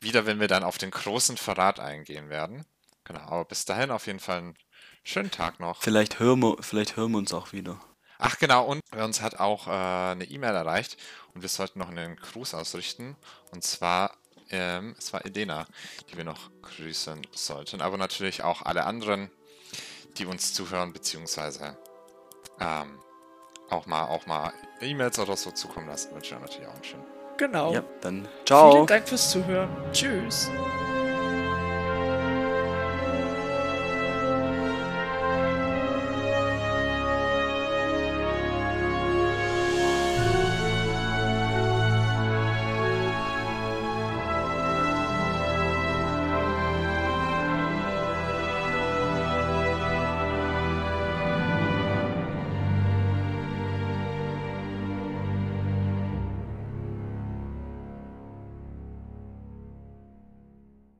Speaker 3: wieder, wenn wir dann auf den großen Verrat eingehen werden. Genau, aber bis dahin auf jeden Fall einen schönen Tag noch.
Speaker 1: Vielleicht hören wir, vielleicht hören wir uns auch wieder.
Speaker 3: Ach genau, und uns hat auch äh, eine E-Mail erreicht und wir sollten noch einen Gruß ausrichten. Und zwar, ähm, es war Edena, die wir noch grüßen sollten. Aber natürlich auch alle anderen, die uns zuhören, beziehungsweise ähm, auch mal auch mal E-Mails oder so zukommen lassen. Wünsche ich natürlich auch einen schönen
Speaker 2: Genau.
Speaker 1: Ja, dann ciao.
Speaker 2: Vielen Dank fürs Zuhören. Tschüss.